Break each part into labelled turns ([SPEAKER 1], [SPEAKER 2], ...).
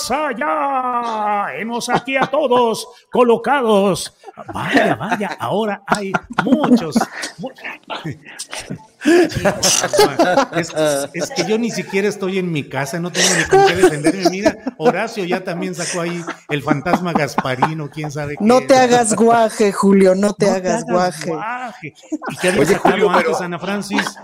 [SPEAKER 1] más allá. Hemos aquí a todos colocados. Vaya, vaya, ahora hay muchos. mu- Es, es que yo ni siquiera estoy en mi casa, no tengo ni con qué defenderme. Mira, Horacio ya también sacó ahí el fantasma Gasparino, quién sabe qué.
[SPEAKER 2] No te hagas guaje, Julio, no te
[SPEAKER 1] No
[SPEAKER 2] hagas guaje.
[SPEAKER 1] guaje. ¿Y qué
[SPEAKER 3] Oye, Julio,
[SPEAKER 1] antes
[SPEAKER 3] pero-
[SPEAKER 1] Ana Francis?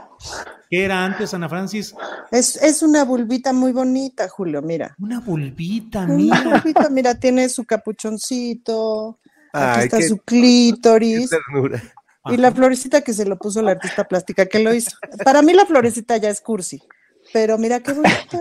[SPEAKER 1] ¿Qué era antes Ana Francis?
[SPEAKER 2] Es, es una bulbita muy bonita, Julio, mira.
[SPEAKER 1] Una bulbita,
[SPEAKER 2] Una
[SPEAKER 1] mira.
[SPEAKER 2] bulbita, mira, tiene su capuchoncito, aquí está
[SPEAKER 3] qué-
[SPEAKER 2] su
[SPEAKER 3] Qué
[SPEAKER 2] clítoris
[SPEAKER 3] ternura.
[SPEAKER 2] y la florecita que se lo puso la artista plástica que lo hizo. Para mí la florecita ya es cursi, pero mira qué bonita.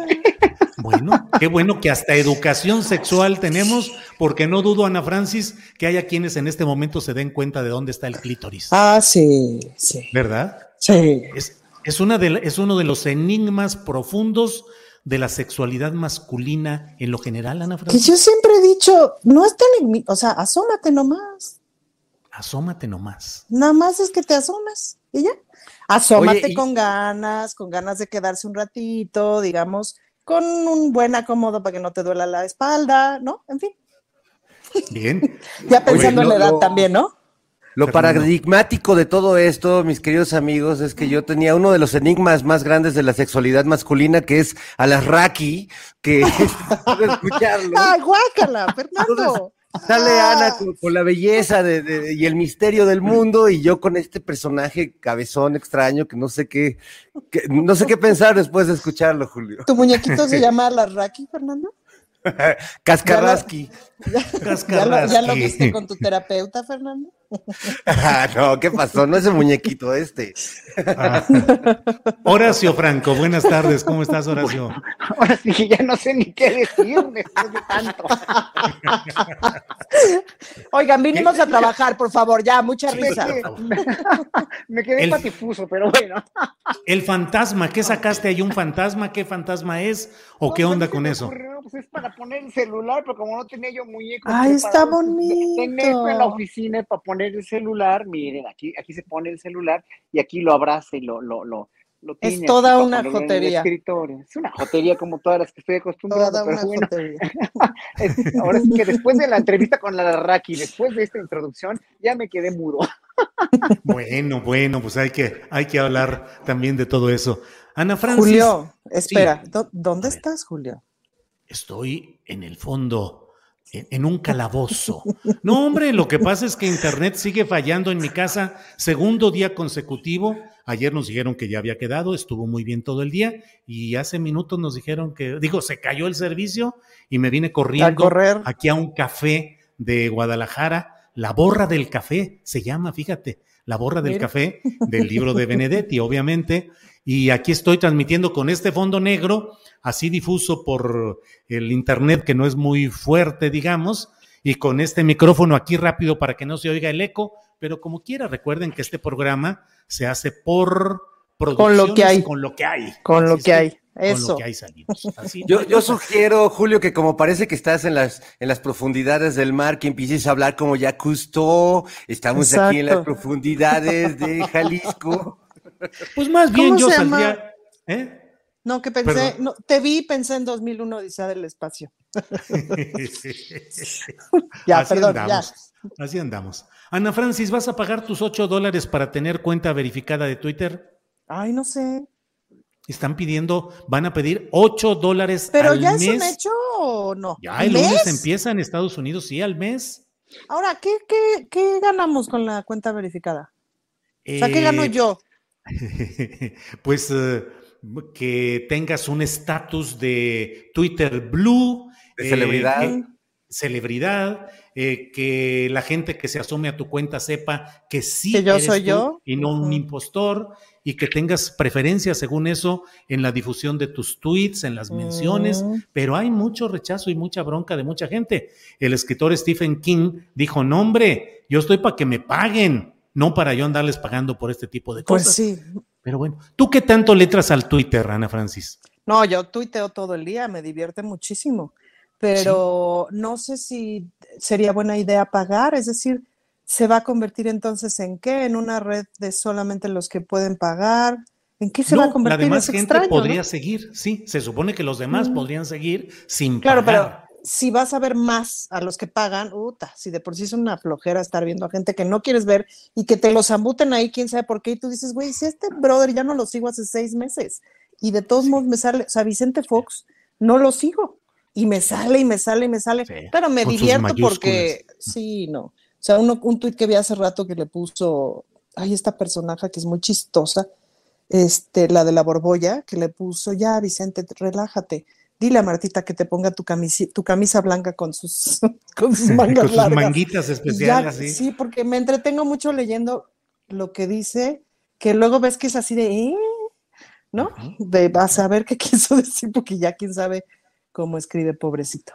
[SPEAKER 1] Bueno, qué bueno que hasta educación sexual tenemos, porque no dudo, Ana Francis, que haya quienes en este momento se den cuenta de dónde está el clítoris.
[SPEAKER 2] Ah, sí, sí,
[SPEAKER 1] ¿Verdad?
[SPEAKER 2] sí.
[SPEAKER 1] Es, es, una de, es uno de los enigmas profundos de la sexualidad masculina en lo general, Ana
[SPEAKER 2] Que
[SPEAKER 1] Francis.
[SPEAKER 2] yo siempre he dicho, no es tan, enigmi- o sea, asómate nomás.
[SPEAKER 1] Asómate nomás.
[SPEAKER 2] Nada más es que te asomes y ya. Asómate
[SPEAKER 3] Oye, y-
[SPEAKER 2] con ganas, con ganas de quedarse un ratito, digamos, con un buen acomodo para que no te duela la espalda, ¿no? En fin,
[SPEAKER 1] Bien.
[SPEAKER 2] ya pensando en la edad también, ¿no?
[SPEAKER 3] Lo
[SPEAKER 1] Fernando.
[SPEAKER 3] paradigmático de todo esto, mis queridos amigos, es que yo tenía uno de los enigmas más grandes de la sexualidad masculina, que es a las Raki, que escucharlo.
[SPEAKER 2] ¡Ay, guácala, Fernando!
[SPEAKER 3] Sale
[SPEAKER 2] Ah.
[SPEAKER 3] Ana con, con la belleza de- de- y el misterio del mundo y yo con este personaje cabezón extraño que no sé qué, que- no sé qué pensar después de escucharlo, Julio.
[SPEAKER 2] ¿Tu muñequito se llama la Raki, Fernando?
[SPEAKER 3] Cascarrasqui.
[SPEAKER 2] ¿Ya lo, ya lo viste con tu terapeuta, Fernando?
[SPEAKER 3] Ah, no, ¿qué pasó? No es el muñequito este.
[SPEAKER 1] Ah. Horacio Franco, buenas tardes. ¿Cómo estás, Horacio?
[SPEAKER 4] Ahora sí que ya no sé ni qué decir después de tanto.
[SPEAKER 2] Oigan, vinimos a trabajar, por favor, ya, mucha
[SPEAKER 1] Sí,
[SPEAKER 2] risa.
[SPEAKER 4] Me quedé
[SPEAKER 1] El-
[SPEAKER 4] patifuso, pero bueno.
[SPEAKER 1] El fantasma, ¿qué sacaste ahí? ¿Un fantasma? ¿Qué fantasma es? ¿O qué onda con eso?
[SPEAKER 4] ocurrió, Pues es para poner el celular, pero como no tenía yo muñeco.
[SPEAKER 2] Ay, está
[SPEAKER 4] pues,
[SPEAKER 2] bonito.
[SPEAKER 4] Tenía esto en la oficina para poner el celular. Miren, aquí, aquí se pone el celular y aquí lo abraza y lo, lo, lo, lo
[SPEAKER 2] Es
[SPEAKER 4] tiñe
[SPEAKER 2] toda una jotería.
[SPEAKER 4] escritorio. Es una jotería como todas las que estoy acostumbrado.
[SPEAKER 2] Toda
[SPEAKER 4] pero
[SPEAKER 2] una
[SPEAKER 4] bueno,
[SPEAKER 2] jotería.
[SPEAKER 4] es- ahora sí que después de la entrevista con la Raki, después de esta introducción, ya me quedé mudo.
[SPEAKER 1] Bueno, bueno, pues hay que, hay que hablar también de todo eso. Ana Francis.
[SPEAKER 2] Julio, espera,
[SPEAKER 1] Sí.
[SPEAKER 2] ¿dó- ¿dónde estás, Julio?
[SPEAKER 1] Estoy en el fondo, en, en un calabozo. No, hombre, lo que pasa es que Internet sigue fallando en mi casa, segundo día consecutivo. Ayer nos dijeron que ya había quedado, estuvo muy bien todo el día y hace minutos nos dijeron que, digo, se cayó el servicio y me vine
[SPEAKER 2] A
[SPEAKER 1] corriendo
[SPEAKER 2] correr.
[SPEAKER 1] aquí a un café de Guadalajara. La borra del café se llama, fíjate, la borra del café del libro de Benedetti, obviamente. Y aquí estoy transmitiendo con este fondo negro, así difuso por el internet que no es muy fuerte, digamos, y con este micrófono aquí rápido para que no se oiga el eco, pero como quiera, recuerden que este programa se hace por
[SPEAKER 2] Con lo que hay.
[SPEAKER 1] Con lo que hay.
[SPEAKER 2] Con lo que hay.
[SPEAKER 1] Con
[SPEAKER 2] Eso.
[SPEAKER 1] lo que hay salimos. Así.
[SPEAKER 3] Yo, yo sugiero, Julio, que como parece que estás en las, en las profundidades del mar, que empieces a hablar como ya Cousteau. Estamos aquí en las profundidades de Jalisco.
[SPEAKER 1] Pues más bien
[SPEAKER 2] ¿Cómo
[SPEAKER 1] yo saldría. ¿eh?
[SPEAKER 2] No, que pensé, no, te vi, pensé en 2001 Odisea del Espacio. Ya,
[SPEAKER 1] Así
[SPEAKER 2] perdón,
[SPEAKER 1] andamos. Así andamos. Ana Francis, ¿vas a pagar tus 8 dólares para tener cuenta verificada de Twitter?
[SPEAKER 2] Ay, no sé.
[SPEAKER 1] Están pidiendo, van a pedir 8 dólares
[SPEAKER 2] Pero
[SPEAKER 1] al
[SPEAKER 2] ya
[SPEAKER 1] mes.
[SPEAKER 2] es un hecho o no.
[SPEAKER 1] Ya
[SPEAKER 2] ¿Al
[SPEAKER 1] el lunes
[SPEAKER 2] mes?
[SPEAKER 1] empieza en Estados Unidos, sí, al mes.
[SPEAKER 2] Ahora, ¿qué, qué, qué ganamos con la cuenta verificada? O sea, ¿qué gano
[SPEAKER 1] Eh,
[SPEAKER 2] yo?
[SPEAKER 1] pues eh, que tengas un estatus de Twitter Blue.
[SPEAKER 3] De celebridad.
[SPEAKER 1] que- celebridad, eh, que la gente que se asome a tu cuenta sepa que sí
[SPEAKER 2] Que yo
[SPEAKER 1] eres
[SPEAKER 2] soy
[SPEAKER 1] tú
[SPEAKER 2] yo.
[SPEAKER 1] y no un impostor y que tengas preferencia según eso en la difusión de tus tweets, en las menciones,
[SPEAKER 2] Mm.
[SPEAKER 1] pero hay mucho rechazo y mucha bronca de mucha gente. El escritor Stephen King dijo, no hombre, yo estoy para que me paguen, no para yo andarles pagando por este tipo de
[SPEAKER 2] Pues
[SPEAKER 1] cosas.
[SPEAKER 2] sí.
[SPEAKER 1] Pero bueno, ¿tú qué tanto letras al Twitter, Ana Francis?
[SPEAKER 2] No, yo tuiteo todo el día, me divierte muchísimo, pero no sé si sería buena idea pagar, es decir, ¿se va a convertir entonces en qué? ¿En una red de solamente los que pueden pagar? ¿En qué se va a convertir?
[SPEAKER 1] la demás
[SPEAKER 2] Es
[SPEAKER 1] gente
[SPEAKER 2] extraño,
[SPEAKER 1] podría
[SPEAKER 2] ¿no?
[SPEAKER 1] seguir, sí, se supone que los demás
[SPEAKER 2] Mm.
[SPEAKER 1] podrían seguir sin
[SPEAKER 2] Claro, pero
[SPEAKER 1] pagar.
[SPEAKER 2] Si vas a ver más a los que pagan, uta, si de por sí es una flojera estar viendo a gente que no quieres ver y que te los ambuten ahí, quién sabe por qué, y tú dices, güey, si este brother ya no lo sigo hace seis meses, y de todos modos me sale, o sea, Vicente Fox, no lo sigo, y me sale, y me sale, y me sale,
[SPEAKER 1] Sí,
[SPEAKER 2] pero me
[SPEAKER 1] con
[SPEAKER 2] divierto porque, sí, no, o sea, uno, un tuit que vi hace rato que le puso, ay, esta personaje que es muy chistosa, este, la de la borbolla, que le puso, ya, Vicente, relájate. Dile a Martita que te ponga tu, camisi- tu camisa blanca con sus, con sus mangas
[SPEAKER 1] Con sus manguitas
[SPEAKER 2] Y ya,
[SPEAKER 1] especiales, sí.
[SPEAKER 2] Sí, porque me entretengo mucho leyendo lo que dice, que luego ves que es así de, ¿eh? ¿no? De vas a ver qué quiso decir, porque ya quién sabe cómo escribe, pobrecito.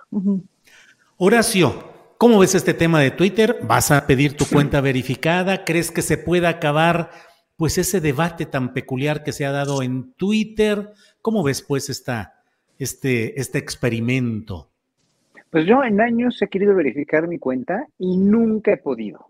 [SPEAKER 1] Horacio, ¿cómo ves este tema de Twitter? ¿Vas a pedir tu cuenta verificada? ¿Crees que se pueda acabar pues ese debate tan peculiar que se ha dado en Twitter? ¿Cómo ves pues esta, este, este experimento?
[SPEAKER 4] Pues yo en años he querido verificar mi cuenta y nunca he podido.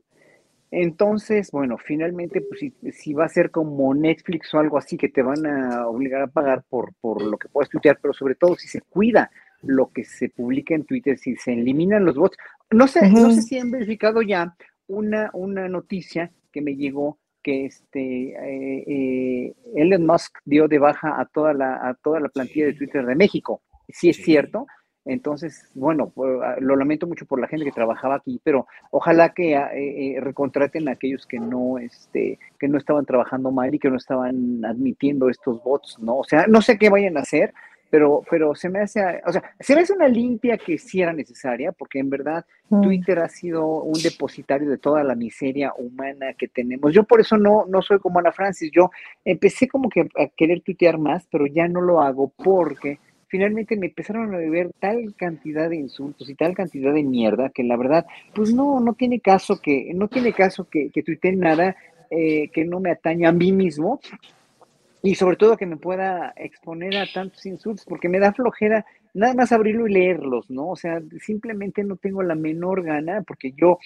[SPEAKER 4] Entonces, bueno, finalmente, pues si, si va a ser como Netflix o algo así que te van a obligar a pagar por, por lo que puedas tuitear, pero sobre todo si se cuida lo que se publica en Twitter, si se eliminan los bots. No sé, no sé si han verificado ya una, una noticia que me llegó que este eh, eh, Elon Musk dio de baja a toda la, a toda la plantilla de Twitter de México. Sí es
[SPEAKER 1] Sí.
[SPEAKER 4] cierto. Entonces, bueno, ah, lo lamento mucho por la gente que trabajaba aquí, pero ojalá que eh, eh, recontraten a aquellos que no, este, que no estaban trabajando mal y que no estaban admitiendo estos bots, ¿no? O sea, no sé qué vayan a hacer, pero, pero se me hace, o sea, se me hace una limpia que sí era necesaria, porque en verdad
[SPEAKER 2] Mm.
[SPEAKER 4] Twitter ha sido un depositario de toda la miseria humana que tenemos. Yo por eso no, no soy como Ana Francis. Yo empecé como que a querer tuitear más, pero ya no lo hago porque finalmente me empezaron a ver tal cantidad de insultos y tal cantidad de mierda que la verdad, pues no, no tiene caso que, no tiene caso que, que tuitee nada eh, que no me atañe a mí mismo y sobre todo que me pueda exponer a tantos insultos, porque me da flojera nada más abrirlo y leerlos, ¿no? O sea, simplemente no tengo la menor gana, porque yo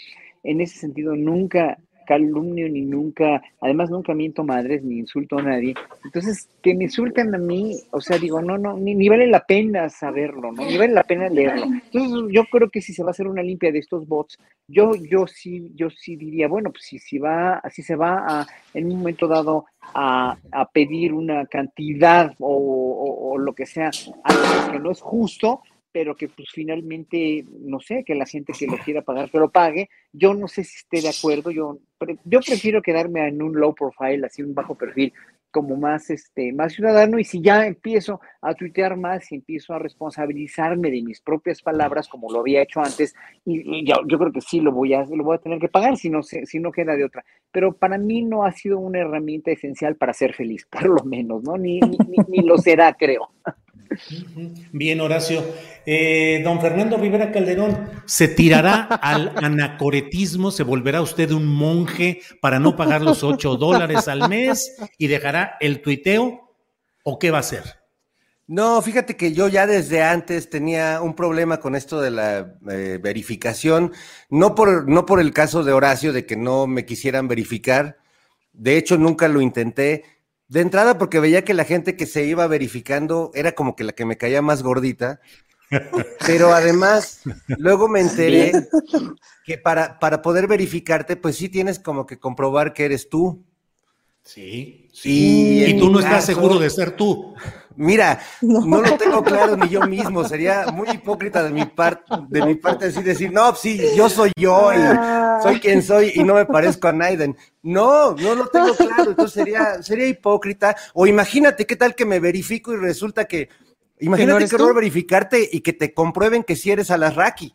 [SPEAKER 4] en ese sentido nunca calumnio ni nunca, además nunca miento madres ni insulto a nadie. Entonces, que me insulten a mí, o sea, digo, no, no, ni, vale la pena saberlo, ¿no? Ni vale la pena leerlo. Entonces, yo creo que si se va a hacer una limpia de estos bots, yo, yo sí, yo sí diría, bueno, pues si, si va, si se va a, en un momento dado a, a pedir una cantidad o- o lo que sea, algo que no es justo, pero que pues finalmente, no sé, que la gente que lo quiera pagar, que lo pague. Yo no sé si esté de acuerdo, yo, yo prefiero quedarme en un low profile, así un bajo perfil, como más, este, más ciudadano, y si ya empiezo a tuitear más y empiezo a responsabilizarme de mis propias palabras, como lo había hecho antes, y, yo, creo que sí lo voy a, lo voy a tener que pagar si no, si no queda de otra. Pero para mí no ha sido una herramienta esencial para ser feliz, por lo menos, ¿no? Ni- ni lo será, creo.
[SPEAKER 1] Bien, Horacio. Eh, don Fernando Rivera Calderón, ¿se tirará al anacoretismo? ¿Se volverá usted un monje para no pagar los 8 dólares al mes y dejará el tuiteo? ¿O qué va a hacer?
[SPEAKER 3] No, fíjate que yo ya desde antes tenía un problema con esto de la eh, verificación, no por, no por el caso de Horacio de que no me quisieran verificar, de hecho nunca lo intenté, De entrada, porque veía que la gente que se iba verificando era como que la que me caía más gordita. Pero además, luego me enteré que para, para poder verificarte, pues sí tienes como que comprobar que eres tú.
[SPEAKER 1] Sí, sí. Y, tú no estás seguro de ser tú.
[SPEAKER 3] Mira, no. lo tengo claro ni yo mismo. Sería muy hipócrita de mi parte, de mi parte así decir, no, sí, yo soy yo y
[SPEAKER 2] Ah.
[SPEAKER 3] soy quien soy y no me parezco a Naiden. No, no lo tengo claro. Entonces sería, sería hipócrita. O imagínate qué tal que me verifico y resulta que, imagínate horror
[SPEAKER 2] tú?
[SPEAKER 3] verificarte y que te comprueben que si eres Alasraki.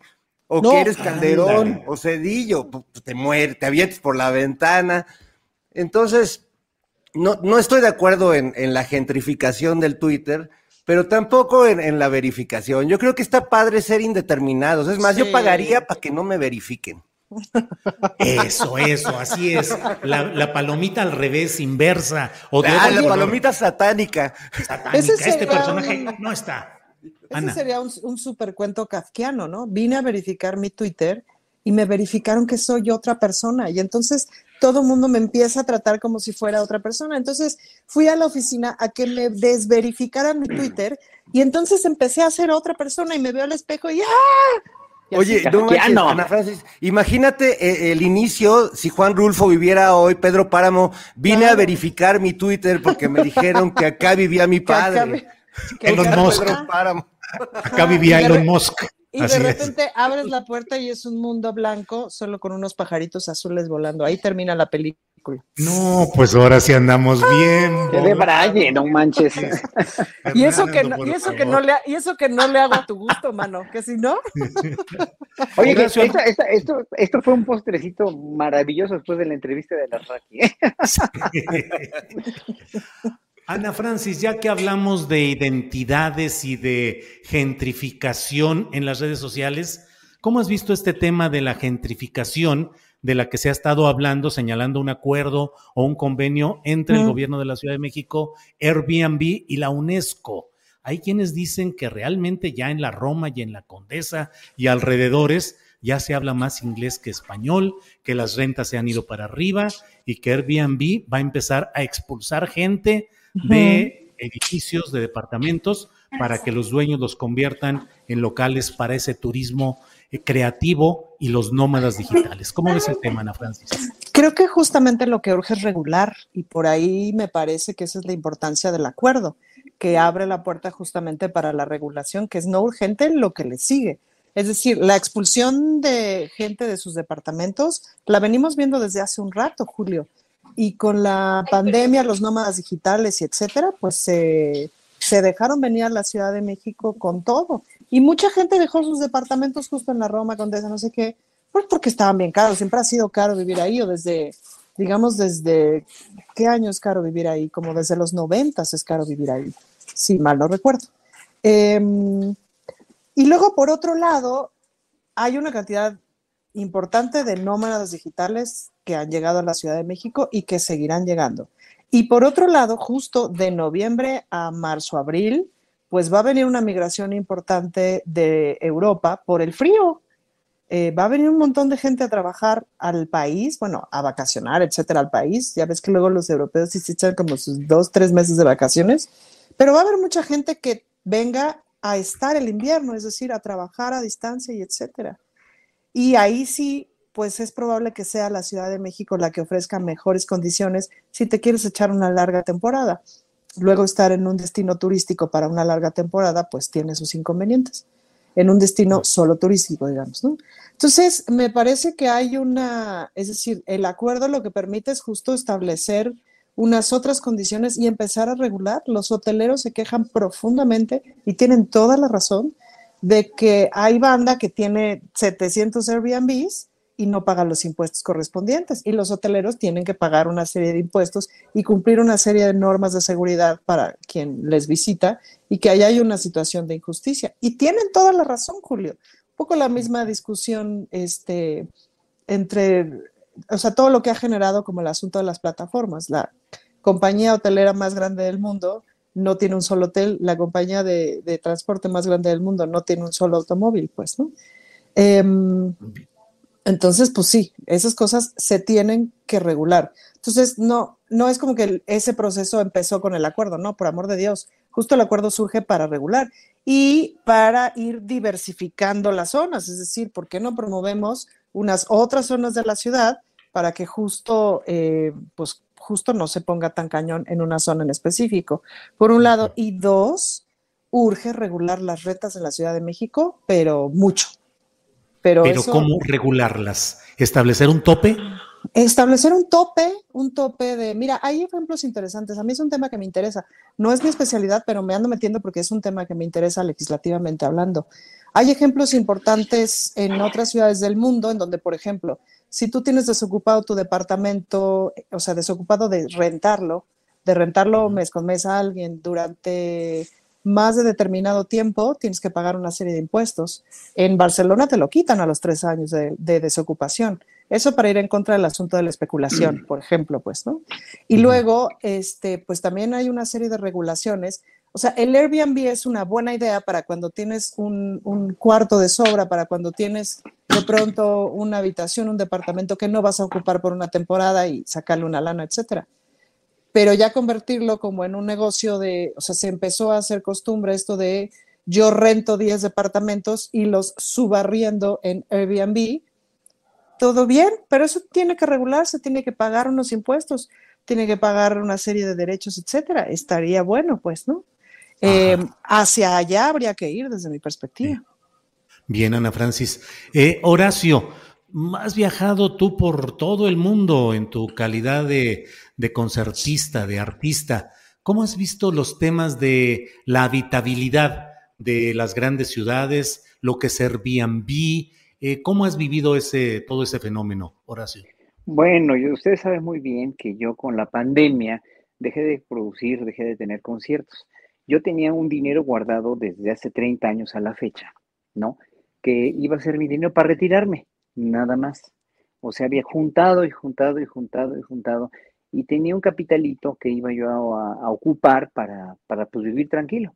[SPEAKER 3] O
[SPEAKER 2] No.
[SPEAKER 3] que eres Calderón, o Cedillo, pues te mueres, te avientes por la ventana. Entonces, no, no estoy de acuerdo en, en la gentrificación del Twitter, pero tampoco en, en la verificación. Yo creo que está padre ser indeterminados. Es más, yo pagaría para que no me verifiquen.
[SPEAKER 1] Eso, eso, así es. La, la palomita al revés, inversa. O de
[SPEAKER 3] Ah, la
[SPEAKER 1] color.
[SPEAKER 3] palomita satánica.
[SPEAKER 1] satánica. Este personaje
[SPEAKER 2] un-
[SPEAKER 1] no está.
[SPEAKER 2] Ese
[SPEAKER 1] Ana.
[SPEAKER 2] sería un, un super cuento kafkiano, ¿no? Vine a verificar mi Twitter y me verificaron que soy otra persona y entonces todo el mundo me empieza a tratar como si fuera otra persona. Entonces fui a la oficina a que me desverificaran mi Twitter y entonces empecé a ser otra persona y me veo al espejo y ¡ah! Y así,
[SPEAKER 3] Oye, no manches. Ana Francis, imagínate eh, el inicio, si Juan Rulfo viviera hoy, Pedro Páramo, vine a verificar mi Twitter porque me dijeron que acá vivía mi
[SPEAKER 2] que acá
[SPEAKER 3] padre.
[SPEAKER 1] Elon Musk.
[SPEAKER 3] Pedro Páramo.
[SPEAKER 1] Acá vivía Elon Musk.
[SPEAKER 2] Y
[SPEAKER 1] Así
[SPEAKER 2] de
[SPEAKER 1] es.
[SPEAKER 2] repente abres la puerta y es un mundo blanco solo con unos pajaritos azules volando. Ahí termina la película.
[SPEAKER 1] No, pues ahora sí andamos bien.
[SPEAKER 4] Que de braille, no manches.
[SPEAKER 2] Y eso que no, y eso que no le y eso que no le hago a tu gusto, mano, que si no,
[SPEAKER 4] Oye, que
[SPEAKER 1] Horacio,
[SPEAKER 4] esta- esta- esto, esto fue un postrecito maravilloso después de la entrevista de la Raki.
[SPEAKER 1] Ana Francis, ya que hablamos de identidades y de gentrificación en las redes sociales, ¿cómo has visto este tema de la gentrificación de la que se ha estado hablando, señalando un acuerdo o un convenio entre el
[SPEAKER 2] Mm.
[SPEAKER 1] gobierno de la Ciudad de México, Airbnb y la UNESCO? Hay quienes dicen que realmente ya en la Roma y en la Condesa y alrededores ya se habla más inglés que español, que las rentas se han ido para arriba y que Airbnb va a empezar a expulsar gente de edificios, de departamentos, para que los dueños los conviertan en locales para ese turismo eh, creativo y los nómadas digitales. ¿Cómo ves el tema, Ana Francis?
[SPEAKER 2] creo que justamente lo que urge es regular y por ahí me parece que esa es la importancia del acuerdo, que abre la puerta justamente para la regulación, que es no urgente lo que le sigue. Es decir, la expulsión de gente de sus departamentos la venimos viendo desde hace un rato, Julio. Y con la pandemia, los nómadas digitales y etcétera, pues se, se dejaron venir a la Ciudad de México con todo. Y mucha gente dejó sus departamentos justo en la Roma, Condesa, no sé qué, pues porque estaban bien caros. Siempre ha sido caro vivir ahí, o desde, digamos, desde, ¿qué año es caro vivir ahí? Como desde los noventas es caro vivir ahí, si mal no recuerdo. Em, y luego, por otro lado, hay una cantidad importante de nómadas digitales que han llegado a la Ciudad de México y que seguirán llegando. Y por otro lado, justo de noviembre a marzo, abril, pues va a venir una migración importante de Europa por el frío. Eh, va a venir un montón de gente a trabajar al país, bueno, a vacacionar, etcétera, al país. Ya ves que luego los europeos sí se echan como sus dos, tres meses de vacaciones, pero va a haber mucha gente que venga a estar el invierno, es decir, a trabajar a distancia y etcétera. Y ahí sí, pues es probable que sea la Ciudad de México la que ofrezca mejores condiciones si te quieres echar una larga temporada. Luego estar en un destino turístico para una larga temporada, pues tiene sus inconvenientes. En un destino solo turístico, digamos, ¿no? Entonces, me parece que hay una, es decir, el acuerdo lo que permite es justo establecer unas otras condiciones y empezar a regular. Los hoteleros se quejan profundamente y tienen toda la razón de que hay banda que tiene 700 Airbnbs y no paga los impuestos correspondientes. Y los hoteleros tienen que pagar una serie de impuestos y cumplir una serie de normas de seguridad para quien les visita y que ahí hay una situación de injusticia. Y tienen toda la razón, Julio. Un poco la misma discusión este, entre, o sea, todo lo que ha generado como el asunto de las plataformas. La compañía hotelera más grande del mundo no tiene un solo hotel, la compañía de, transporte más grande del mundo no tiene un solo automóvil, pues, ¿no? Em, Entonces, pues sí, esas cosas se tienen que regular. Entonces, no, no es como que ese proceso empezó con el acuerdo, no, por amor de Dios. Justo el acuerdo surge para regular y para ir diversificando las zonas, es decir, ¿por qué no promovemos unas otras zonas de la ciudad para que justo, eh, pues justo no se ponga tan cañón en una zona en específico? Por un lado, y dos, urge regular las retas en la Ciudad de México, pero mucho. Pero,
[SPEAKER 1] Pero
[SPEAKER 2] eso-
[SPEAKER 1] ¿cómo regularlas? ¿Establecer un tope?
[SPEAKER 2] Establecer un tope, un tope de, mira, hay ejemplos interesantes. A mí es un tema que me interesa. No es mi especialidad, pero me ando metiendo porque es un tema que me interesa legislativamente hablando. Hay ejemplos importantes en otras ciudades del mundo en donde, por ejemplo, si tú tienes desocupado tu departamento, o sea, desocupado de rentarlo, de rentarlo mes con mes a alguien durante más de determinado tiempo, tienes que pagar una serie de impuestos. En Barcelona te lo quitan a los tres años de, de desocupación. Eso para ir en contra del asunto de la especulación, por ejemplo, pues, ¿no? Y luego, este, pues también hay una serie de regulaciones. O sea, el Airbnb es una buena idea para cuando tienes un, un cuarto de sobra, para cuando tienes de pronto una habitación, un departamento que no vas a ocupar por una temporada y sacarle una lana, etcétera pero ya convertirlo como en un negocio de, o sea, se empezó a hacer costumbre esto de yo rento 10 departamentos y los subarriendo en Airbnb, todo bien, pero eso tiene que regularse, tiene que pagar unos impuestos, tiene que pagar una serie de derechos, etcétera. Estaría bueno, pues, ¿no? Eh, hacia allá habría que ir desde mi perspectiva.
[SPEAKER 1] Bien, Ana Francis. Eh, Horacio, has viajado tú por todo el mundo en tu calidad de, de concertista, de artista. ¿Cómo has visto los temas de la habitabilidad de las grandes ciudades, lo que es Airbnb? Eh, ¿Cómo has vivido ese, todo ese fenómeno, Horacio?
[SPEAKER 4] Bueno, y ustedes saben muy bien que yo con la pandemia dejé de producir, dejé de tener conciertos. Yo tenía un dinero guardado desde hace 30 años a la fecha, ¿no? Que iba a ser mi dinero para retirarme, nada más. O sea, había juntado y juntado y juntado y juntado y tenía un capitalito que iba yo a, ocupar para, para pues, vivir tranquilo.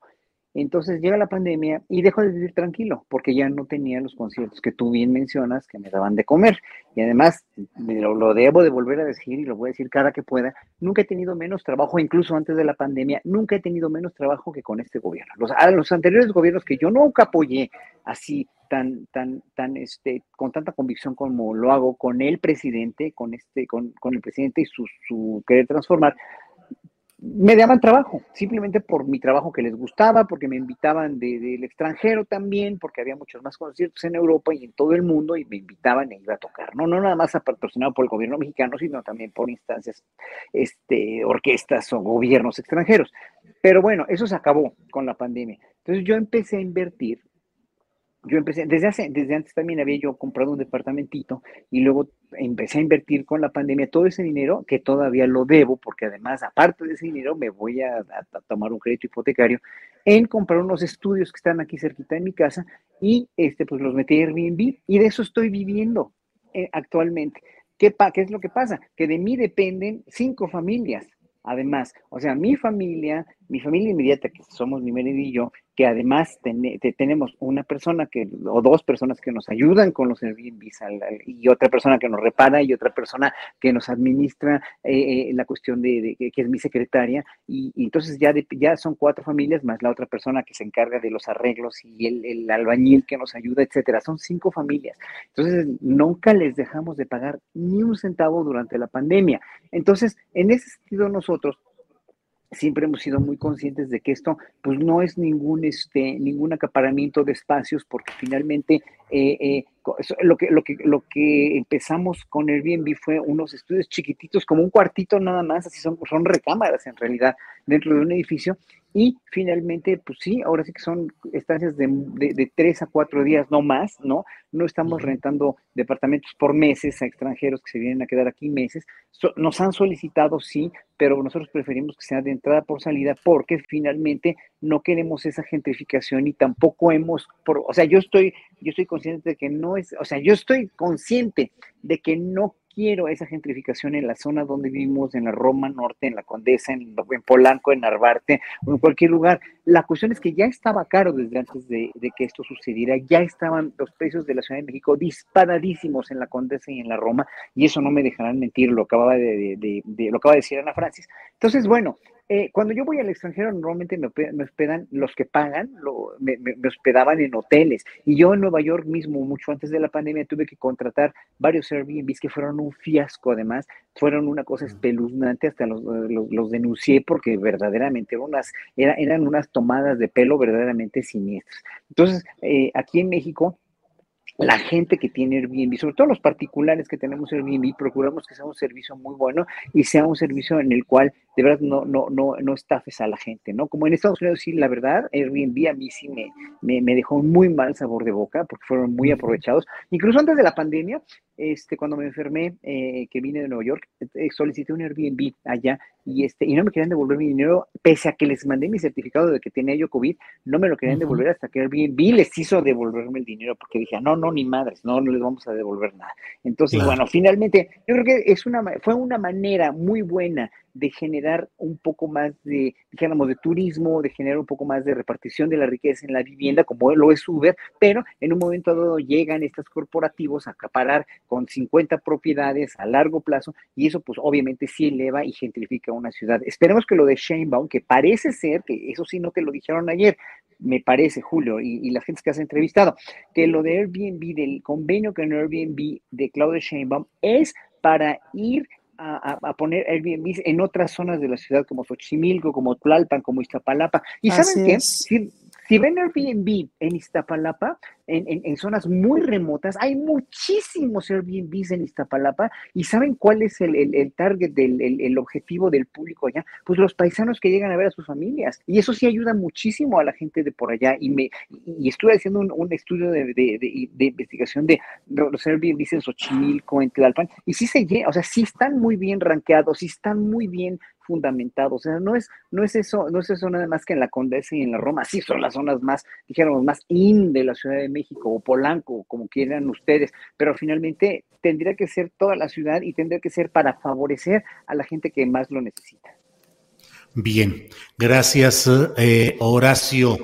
[SPEAKER 4] Entonces llega la pandemia y dejo de vivir tranquilo porque ya no tenía los conciertos que tú bien mencionas que me daban de comer. Y además, lo, lo, debo de volver a decir y lo voy a decir cada que pueda, nunca he tenido menos trabajo, incluso antes de la pandemia, nunca he tenido menos trabajo que con este gobierno. Los, los anteriores gobiernos que yo nunca apoyé así tan, tan, tan, este, con tanta convicción como lo hago con el presidente, con este, con, con el presidente y su, su querer transformar, me daban trabajo, simplemente por mi trabajo que les gustaba, porque me invitaban del de, de extranjero también, porque había muchos más conciertos en Europa y en todo el mundo y me invitaban e iba a tocar, no, no nada más patrocinado por el gobierno mexicano, sino también por instancias, este, orquestas o gobiernos extranjeros. Pero bueno, eso se acabó con la pandemia. Entonces yo empecé a invertir yo empecé, desde, hace, desde antes también había yo comprado un departamentito y luego empecé a invertir con la pandemia todo ese dinero que todavía lo debo, porque además, aparte de ese dinero, me voy a, tomar un crédito hipotecario en comprar unos estudios que están aquí cerquita de mi casa y este, pues los metí a Airbnb y de eso estoy viviendo eh, actualmente. ¿Qué, pa ¿Qué es lo que pasa? Que de mí dependen cinco familias. Además, o sea, mi familia, mi familia inmediata, que somos mi marido y yo, que además ten, te, tenemos una persona que, o dos personas que nos ayudan con los Airbnbs y otra persona que nos repara y otra persona que nos administra eh, eh, la cuestión de, que es mi secretaria. Y, y entonces ya, de, ya son cuatro familias más la otra persona que se encarga de los arreglos y el, el albañil que nos ayuda, etcétera. Son cinco familias. Entonces nunca les dejamos de pagar ni un centavo durante la pandemia. Entonces, en ese sentido nosotros siempre hemos sido muy conscientes de que esto pues no es ningún este ningún acaparamiento de espacios porque finalmente eh, eh, lo que lo que lo que empezamos con Airbnb fue unos estudios chiquititos como un cuartito nada más así son son recámaras en realidad dentro de un edificio y finalmente pues sí ahora sí que son estancias de, de, de tres a cuatro días no más no no estamos rentando departamentos por meses a extranjeros que se vienen a quedar aquí meses. So, nos han solicitado sí pero nosotros preferimos que sea de entrada por salida porque finalmente no queremos esa gentrificación y tampoco hemos, por, o sea, yo estoy, yo estoy consciente de que no es, o sea, yo estoy consciente de que no quiero esa gentrificación en la zona donde vivimos, en la Roma Norte, en la Condesa, en, Polanco, en Narvarte, en cualquier lugar. La cuestión es que ya estaba caro desde antes de, que esto sucediera, ya estaban los precios de la Ciudad de México disparadísimos en la Condesa y en la Roma, y eso no me dejarán mentir, lo acababa de, lo acaba de decir Ana Francis. Entonces, bueno, eh, cuando yo voy al extranjero, normalmente me, hospedan los que pagan, me, hospedaban en hoteles. Y yo en Nueva York mismo, mucho antes de la pandemia, tuve que contratar varios Airbnbs que fueron un fiasco, además, fueron una cosa espeluznante, hasta los, los, denuncié porque verdaderamente eran unas, eran unas tomadas de pelo verdaderamente siniestras. Entonces, eh, aquí en México, la gente que tiene Airbnb, sobre todo los particulares que tenemos Airbnb, procuramos que sea un servicio muy bueno y sea un servicio en el cual de verdad no, no, no, no estafes a la gente, ¿no? Como en Estados Unidos, sí, la verdad, Airbnb a mí sí me, me, dejó un muy mal sabor de boca porque fueron muy aprovechados. Incluso antes de la pandemia, este, cuando me enfermé, eh, que vine de Nueva York, eh, solicité un Airbnb allá y, este, y no me querían devolver mi dinero, pese a que les mandé mi certificado de que tenía yo COVID, no me lo querían devolver hasta que Airbnb les hizo devolverme el dinero porque dije, no, no, ni madres, no, no les vamos a devolver nada. Entonces, bueno, finalmente, yo creo que es una, fue una manera muy buena de generar un poco más de, dijéramos, de turismo, de generar un poco más de repartición de la riqueza en la vivienda, como lo es Uber, pero en un momento dado llegan estos corporativos a acaparar con 50 propiedades a largo plazo y eso pues obviamente sí eleva y gentrifica una ciudad. Esperemos que lo de Sheinbaum, que parece ser, que eso sí no te lo dijeron ayer, me parece, Julio, y, las gentes que has entrevistado, que lo de Airbnb, del convenio con Airbnb de Claudia Sheinbaum es para ir a, poner Airbnb en otras zonas de la ciudad como Xochimilco, como Tlalpan, como Iztapalapa. ¿Y saben qué? Si ven Airbnb en Iztapalapa, en, zonas muy remotas, hay muchísimos Airbnbs en Iztapalapa y ¿saben cuál es el, target, del, el, objetivo del público allá? Pues los paisanos que llegan a ver a sus familias. Y eso sí ayuda muchísimo a la gente de por allá. Y, me, y estuve haciendo un, estudio de, investigación de los Airbnbs en Xochimilco, en Tlalpan, y sí se o sea, sí están muy bien rankeados, sí están muy bien fundamentado. O sea, no es, no es eso, no es eso nada más que en la Condesa y en la Roma. Sí son las zonas más, dijéramos, más in de la Ciudad de México o Polanco, como quieran ustedes, pero finalmente tendría que ser toda la ciudad y tendría que ser para favorecer a la gente que más lo necesita.
[SPEAKER 1] Bien, gracias, eh, Horacio.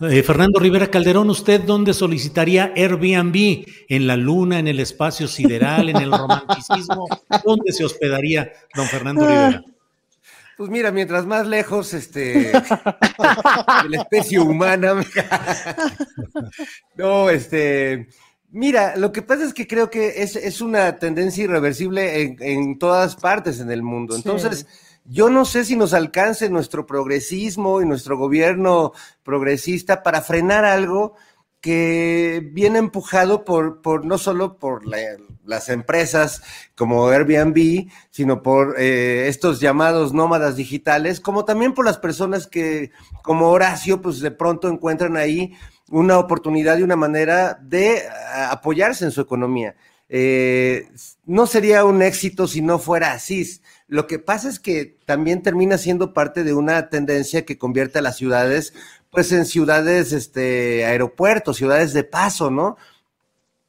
[SPEAKER 1] Eh, Fernando Rivera Calderón, ¿usted dónde solicitaría Airbnb? ¿En la luna, en el espacio sideral, en el romanticismo? ¿Dónde se hospedaría don Fernando Rivera?
[SPEAKER 3] Pues mira, mientras más lejos este, de la especie humana. no, este. Mira, lo que pasa es que creo que es, una tendencia irreversible en, todas partes en el mundo. Entonces, yo no sé si nos alcance nuestro progresismo y nuestro gobierno progresista para frenar algo que viene empujado por, no solo por las empresas como Airbnb, sino por eh, estos llamados nómadas digitales, como también por las personas que, como Horacio, pues de pronto encuentran ahí una oportunidad y una manera de apoyarse en su economía. Eh, no sería un éxito si no fuera así. Lo que pasa es que también termina siendo parte de una tendencia que convierte a las ciudades pues en ciudades, este, aeropuertos, ciudades de paso, ¿no?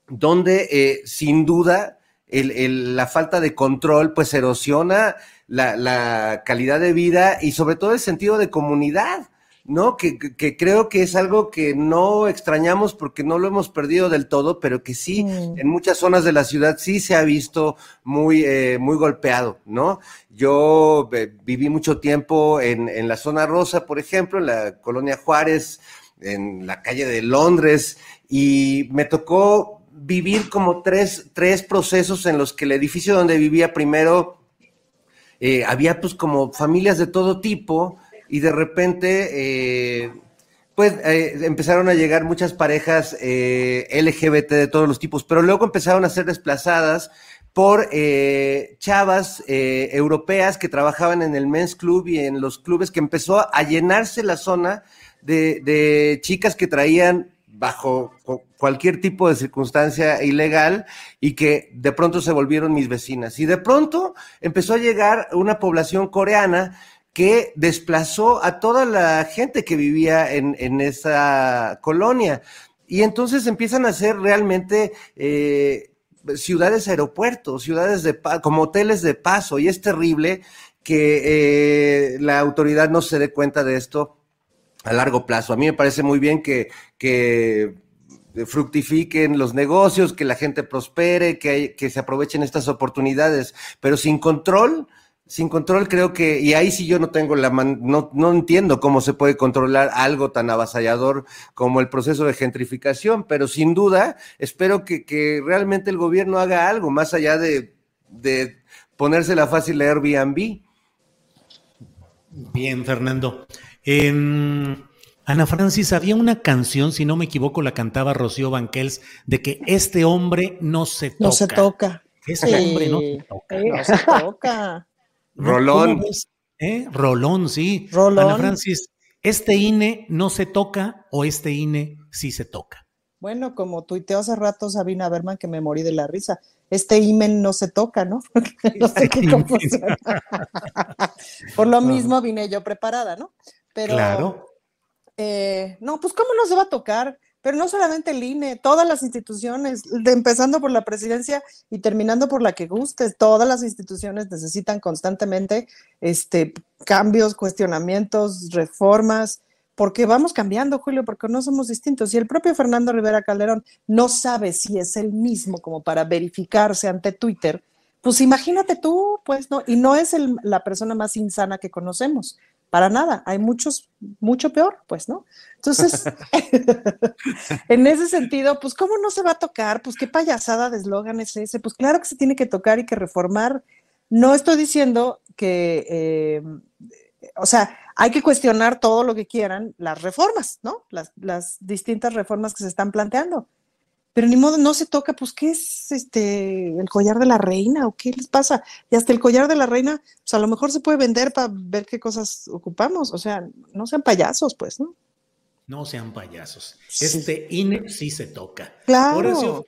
[SPEAKER 3] Donde eh, sin duda la falta de control pues erosiona la, la, calidad de vida y sobre todo el sentido de comunidad. ¿No? Que, creo que es algo que no extrañamos porque no lo hemos perdido del todo, pero que sí, mm. en muchas zonas de la ciudad sí se ha visto muy, eh, muy golpeado, ¿no? Yo eh, viví mucho tiempo en, en, la zona rosa, por ejemplo, en la colonia Juárez, en la calle de Londres, y me tocó vivir como tres, tres procesos en los que el edificio donde vivía primero eh, había pues como familias de todo tipo, y de repente, eh, pues eh, empezaron a llegar muchas parejas eh, LGBT de todos los tipos, pero luego empezaron a ser desplazadas por chavas europeas que trabajaban en el Men's Club y en los clubes, que empezó a llenarse la zona de, de chicas que traían bajo cualquier tipo de circunstancia ilegal y que de pronto se volvieron mis vecinas. Y de pronto empezó a llegar una población coreana que desplazó a toda la gente que vivía en, esa colonia. Y entonces empiezan a ser realmente eh, ciudades aeropuertos, ciudades de como hoteles de paso, y es terrible que eh, la autoridad no se dé cuenta de esto a largo plazo. A mí me parece muy bien que, que fructifiquen los negocios, que la gente prospere, que, que se aprovechen estas oportunidades, pero sin control, sin control creo que, y ahí sí yo no tengo la man, no, no entiendo cómo se puede controlar algo tan avasallador como el proceso de gentrificación, pero sin duda espero que, que realmente el gobierno haga algo más allá de, de ponérsela fácil a Airbnb.
[SPEAKER 1] Bien, Fernando. En Ana Francis, había una canción, si no me equivoco, la cantaba Rocío Banquels, de que este hombre no se toca.
[SPEAKER 2] No se toca.
[SPEAKER 1] Este hombre no se toca.
[SPEAKER 2] No se toca.
[SPEAKER 3] Rolón.
[SPEAKER 1] ¿Eh? Rolón, sí.
[SPEAKER 2] Rolón.
[SPEAKER 1] Ana Francis, ¿este INE no se toca o este INE sí se toca?
[SPEAKER 2] Bueno, como tuiteó hace rato Sabina Berman, que me morí de la risa. Este imen no se toca, ¿no? no sé qué confusión. Por lo mismo vine yo preparada, ¿no? Pero,
[SPEAKER 1] Claro.
[SPEAKER 2] eh, no, pues cómo no se va a tocar, pero no solamente el INE, todas las instituciones, empezando por la presidencia y terminando por la que gustes, todas las instituciones necesitan constantemente este, cambios, cuestionamientos, reformas, porque vamos cambiando, Julio, porque no somos distintos. Y el propio Fernando Rivera Calderón no sabe si es el mismo como para verificarse ante Twitter, pues imagínate tú, pues no, y no es el- la persona más insana que conocemos, para nada, hay muchos, mucho peor, pues, ¿no? Entonces, en ese sentido, pues, ¿cómo no se va a tocar? Pues, ¿qué payasada de eslogan es ese? Pues, claro que se tiene que tocar y que reformar. No estoy diciendo que, eh, o sea, hay que cuestionar todo lo que quieran, las reformas, ¿no? Las, las distintas reformas que se están planteando. Pero ni modo, no se toca, pues, ¿qué es este el collar de la reina o qué les pasa? Y hasta el collar de la reina, pues a lo mejor se puede vender para ver qué cosas ocupamos. O sea, no sean payasos, pues, ¿no?
[SPEAKER 1] No sean payasos.
[SPEAKER 2] Sí.
[SPEAKER 1] Este INE sí se toca.
[SPEAKER 2] Claro.
[SPEAKER 1] Horacio,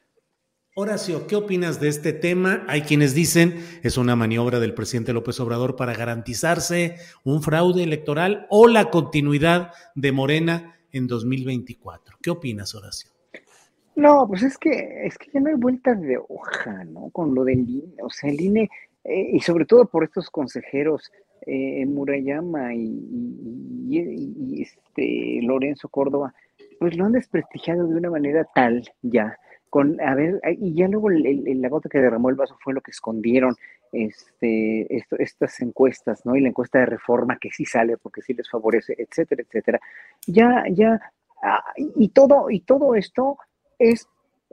[SPEAKER 1] Horacio, ¿qué opinas de este tema? Hay quienes dicen es una maniobra del presidente López Obrador para garantizarse un fraude electoral o la continuidad de Morena en 2024. ¿Qué opinas, Horacio?
[SPEAKER 4] No, pues es que, es que ya no hay vueltas de hoja, ¿no? Con lo del INE, o sea, el INE, eh, y sobre todo por estos consejeros, eh, Murayama y, y- y- este Lorenzo Córdoba, pues lo han desprestigiado de una manera tal ya, con, a ver, y ya luego la gota que derramó el vaso fue lo que escondieron este, estas encuestas, ¿no? Y la encuesta de reforma que sí sale porque sí les favorece, etcétera, etcétera. Ya, ya, ah, y todo, y todo esto es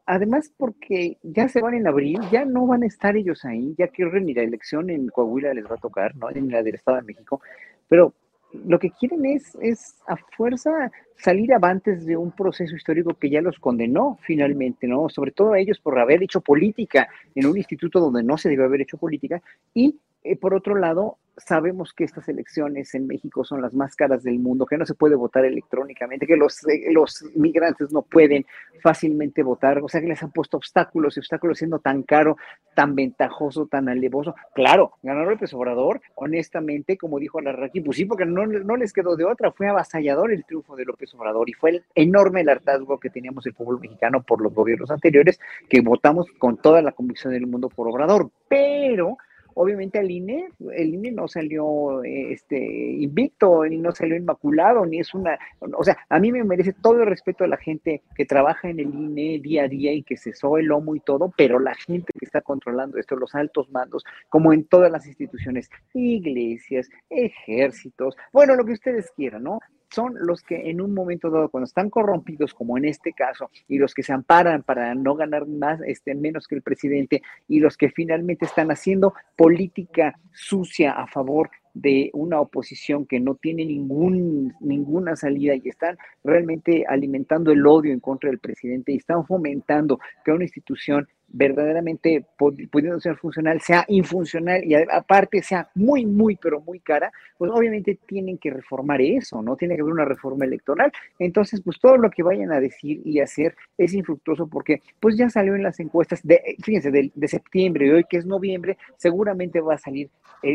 [SPEAKER 4] además porque ya se van en abril, ya no van a estar ellos ahí, ya que ni la elección en Coahuila les va a tocar, ¿no? Ni la del Estado de México, pero lo que quieren es, es a fuerza salir avantes de un proceso histórico que ya los condenó finalmente, ¿no? Sobre todo a ellos por haber hecho política en un instituto donde no se debe haber hecho política y eh, por otro lado, sabemos que estas elecciones en México son las más caras del mundo, que no se puede votar electrónicamente, que los, eh, los migrantes no pueden fácilmente votar, o sea que les han puesto obstáculos y obstáculos siendo tan caro, tan ventajoso, tan alevoso. Claro, ganó López Obrador, honestamente, como dijo Larraqui, pues sí, porque no, no les quedó de otra, fue avasallador el triunfo de López Obrador y fue el enorme el hartazgo que teníamos el pueblo mexicano por los gobiernos anteriores, que votamos con toda la convicción del mundo por Obrador, pero obviamente el INE, el INE no salió eh, este, invicto, ni no salió inmaculado, ni es una, o sea, a mí me merece todo el respeto a la gente que trabaja en el INE día a día y que se soe el lomo y todo, pero la gente que está controlando esto, los altos mandos, como en todas las instituciones, iglesias, ejércitos, bueno, lo que ustedes quieran, ¿no? Son los que en un momento dado, cuando están corrompidos, como en este caso, y los que se amparan para no ganar más, este, menos que el presidente, y los que finalmente están haciendo política sucia a favor de una oposición que no tiene ningún, ninguna salida y están realmente alimentando el odio en contra del presidente y están fomentando que una institución verdaderamente pudiendo ser funcional sea infuncional y aparte sea muy, muy, pero muy cara, pues obviamente tienen que reformar eso, ¿no? Tiene que haber una reforma electoral. Entonces, pues todo lo que vayan a decir y hacer es infructuoso porque pues ya salió en las encuestas de, fíjense, de, septiembre y hoy que es noviembre, seguramente va a salir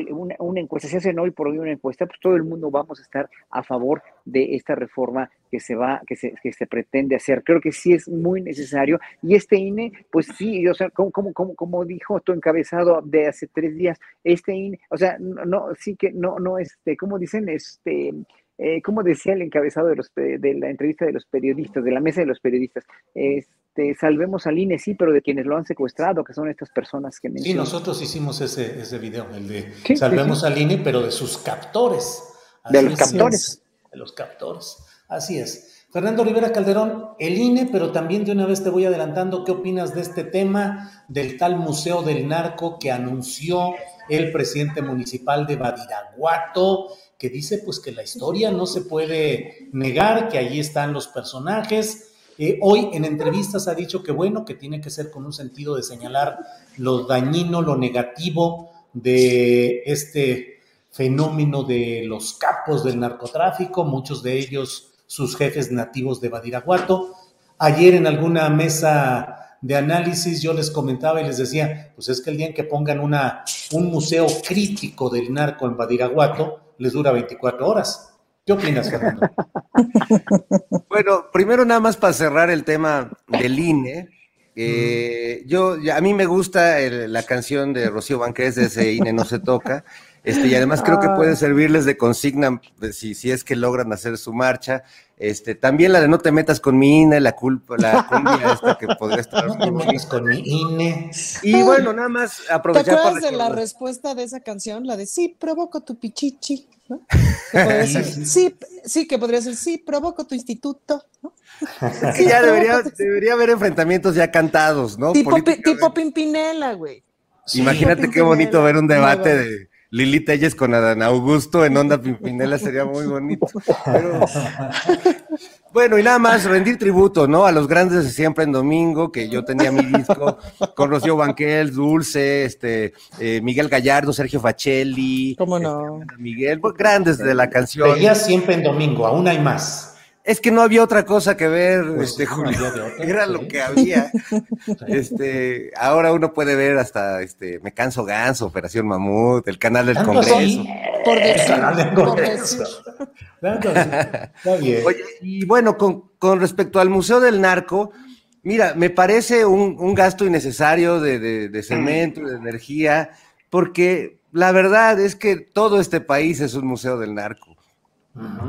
[SPEAKER 4] una, una, encuesta. Si hacen hoy por hoy una encuesta, pues todo el mundo vamos a estar a favor de esta reforma que se va, que se, que se pretende hacer. Creo que sí es muy necesario. Y este INE, pues sí, o sea, como, como, como, como dijo tu encabezado de hace tres días, este INE, o sea, no, no sí que no, no, este, como dicen, este, eh, como decía el encabezado de, los, de la entrevista de los periodistas, de la mesa de los periodistas, este, salvemos al INE, sí, pero de quienes lo han secuestrado, que son estas personas que
[SPEAKER 1] mencionan. Sí, nosotros hicimos ese, ese video, el de salvemos al INE, pero de sus captores.
[SPEAKER 4] de los captores.
[SPEAKER 1] de los captores. Así es. Fernando Rivera Calderón, el INE, pero también de una vez te voy adelantando, ¿qué opinas de este tema del tal Museo del Narco que anunció el presidente municipal de Badiraguato, que dice pues que la historia no se puede negar, que allí están los personajes? Eh, hoy en entrevistas ha dicho que bueno, que tiene que ser con un sentido de señalar lo dañino, lo negativo de este fenómeno de los capos del narcotráfico, muchos de ellos sus jefes nativos de Badiraguato. Ayer en alguna mesa de análisis yo les comentaba y les decía, pues es que el día en que pongan una, un museo crítico del narco en Badiraguato, les dura 24 horas. ¿Qué opinas, Fernando?
[SPEAKER 3] bueno, primero nada más para cerrar el tema del INE. Eh, yo, a mí me gusta la canción de Rocío Banqués de ese INE no se toca. Este, y además creo que puede servirles de consigna si, si es que logran hacer su marcha. Este, también la de no te metas con mi INE, la culpa, la cumbia esta que podría estar.
[SPEAKER 1] No te metas con mi INE.
[SPEAKER 3] Y bueno, nada más aprovechar.
[SPEAKER 2] ¿Te acuerdas de la respuesta de esa canción? La de sí, provoco tu pichichi. ¿no? sí, sí, que podría ser sí, provoco tu instituto.
[SPEAKER 3] que ya debería, debería haber enfrentamientos ya cantados, ¿no?
[SPEAKER 2] Tipo, tipo Pimpinela, güey.
[SPEAKER 3] Imagínate qué bonito ver un debate de Lili Telles con Adán Augusto en Onda Pimpinela sería muy bonito. Bueno, y nada más rendir tributo, ¿no? A los grandes de siempre en domingo, que yo tenía mi disco con Rocío Banquel, Dulce, este, eh, Miguel Gallardo, Sergio Facelli.
[SPEAKER 2] ¿Cómo no?
[SPEAKER 3] Este, Miguel, pues, grandes de la canción.
[SPEAKER 1] Veía siempre en domingo, aún hay más.
[SPEAKER 3] Es que no había otra cosa que ver, pues este, Julio. Era lo que había. este, ahora uno puede ver hasta este, Me canso ganso, Operación Mamut, el canal del Congreso.
[SPEAKER 2] Por decir,
[SPEAKER 3] Está bien. Oye, y bueno, con, con, respecto al Museo del Narco, mira, me parece un, un gasto innecesario de, de, de cemento, de energía, porque la verdad es que todo este país es un museo del narco.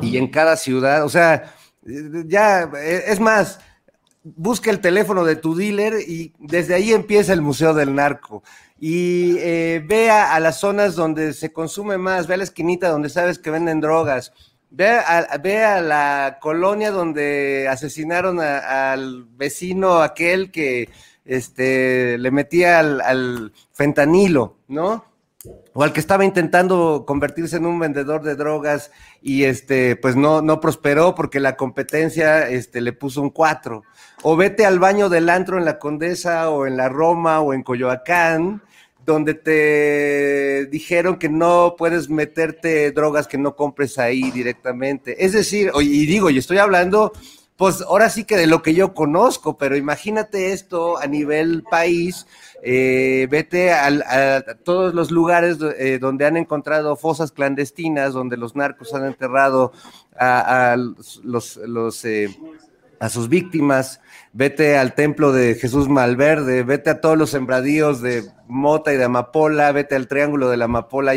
[SPEAKER 3] Y en cada ciudad, o sea, ya, eh, es más, busca el teléfono de tu dealer y desde ahí empieza el Museo del Narco. Y eh, vea a las zonas donde se consume más, ve a la esquinita donde sabes que venden drogas, ve a, la colonia donde asesinaron al vecino aquel que este, le metía al fentanilo, ¿no? O al que estaba intentando convertirse en un vendedor de drogas y este pues no no prosperó porque la competencia este le puso un cuatro. o vete al baño del antro en la Condesa o en la Roma o en Coyoacán donde te dijeron que no puedes meterte drogas que no compres ahí directamente. Es decir, y digo, y estoy hablando pues ahora sí que de lo que yo conozco, pero imagínate esto a nivel país, eh, vete a, todos los lugares eh, donde han encontrado fosas clandestinas, donde los narcos han enterrado eh, a sus víctimas, vete al templo de Jesús Malverde, vete a todos los sembradíos de Mota y de Amapola, vete al Triángulo de la Amapola.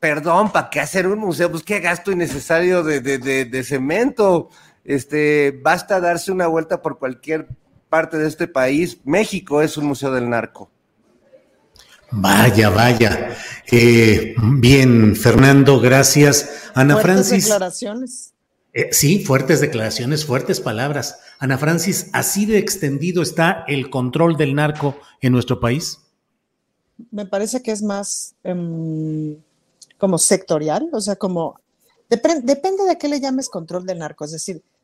[SPEAKER 3] Perdón, ¿para qué hacer un museo? Pues qué gasto innecesario de, de, de, de cemento. Este, basta darse una vuelta por cualquier parte de este país. México es un museo del narco.
[SPEAKER 1] Vaya, vaya. Eh, bien, Fernando, gracias. Ana fuertes Francis.
[SPEAKER 2] declaraciones.
[SPEAKER 1] Eh, sí, fuertes declaraciones, fuertes palabras. Ana Francis, ¿así de extendido está el control del narco en nuestro país?
[SPEAKER 2] Me parece que es más em, como sectorial, o sea, como depende de qué le llames control del narco, es decir,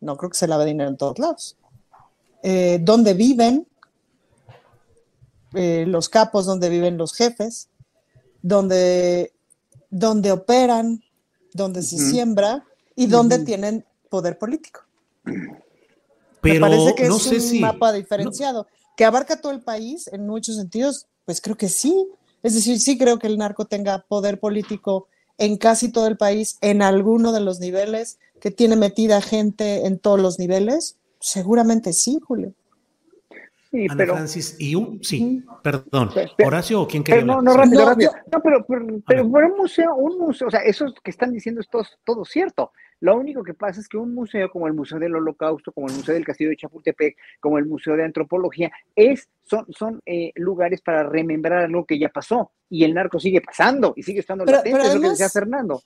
[SPEAKER 2] No creo que se lave dinero en todos lados. Eh, ¿Dónde viven? Eh, los capos, donde viven los jefes, donde, donde operan, donde se siembra y donde
[SPEAKER 3] Ujú.
[SPEAKER 2] tienen poder político.
[SPEAKER 1] Pero
[SPEAKER 2] Me parece que
[SPEAKER 1] no
[SPEAKER 2] es
[SPEAKER 1] sé
[SPEAKER 2] un
[SPEAKER 1] si.
[SPEAKER 2] mapa diferenciado, que abarca todo el país en muchos sentidos, pues creo que sí. Es decir, sí creo que el narco tenga poder político en casi todo el país, en alguno de los niveles, que tiene metida gente en todos los niveles. Seguramente sí, Julio.
[SPEAKER 4] Sí,
[SPEAKER 1] Ana
[SPEAKER 4] pero,
[SPEAKER 1] Francis, y un. Sí, perdón.
[SPEAKER 4] Pero-
[SPEAKER 1] ¿Horacio o quién quería
[SPEAKER 4] pero no,
[SPEAKER 1] hablar?
[SPEAKER 4] no, rápido,
[SPEAKER 2] No,
[SPEAKER 4] rápido. No, pero, pero, un museo, un museo, o sea, eso que están diciendo es todo, todo cierto. Lo único que pasa es que un museo como el Museo del Holocausto, como el Museo del Castillo de Chapultepec, como el Museo de Antropología, es, son, son eh, lugares para remembrar algo que ya pasó. Y el narco sigue pasando y sigue estando
[SPEAKER 2] Pero-
[SPEAKER 4] latente,
[SPEAKER 2] pero
[SPEAKER 4] es lo que
[SPEAKER 2] además-
[SPEAKER 4] decía Fernando.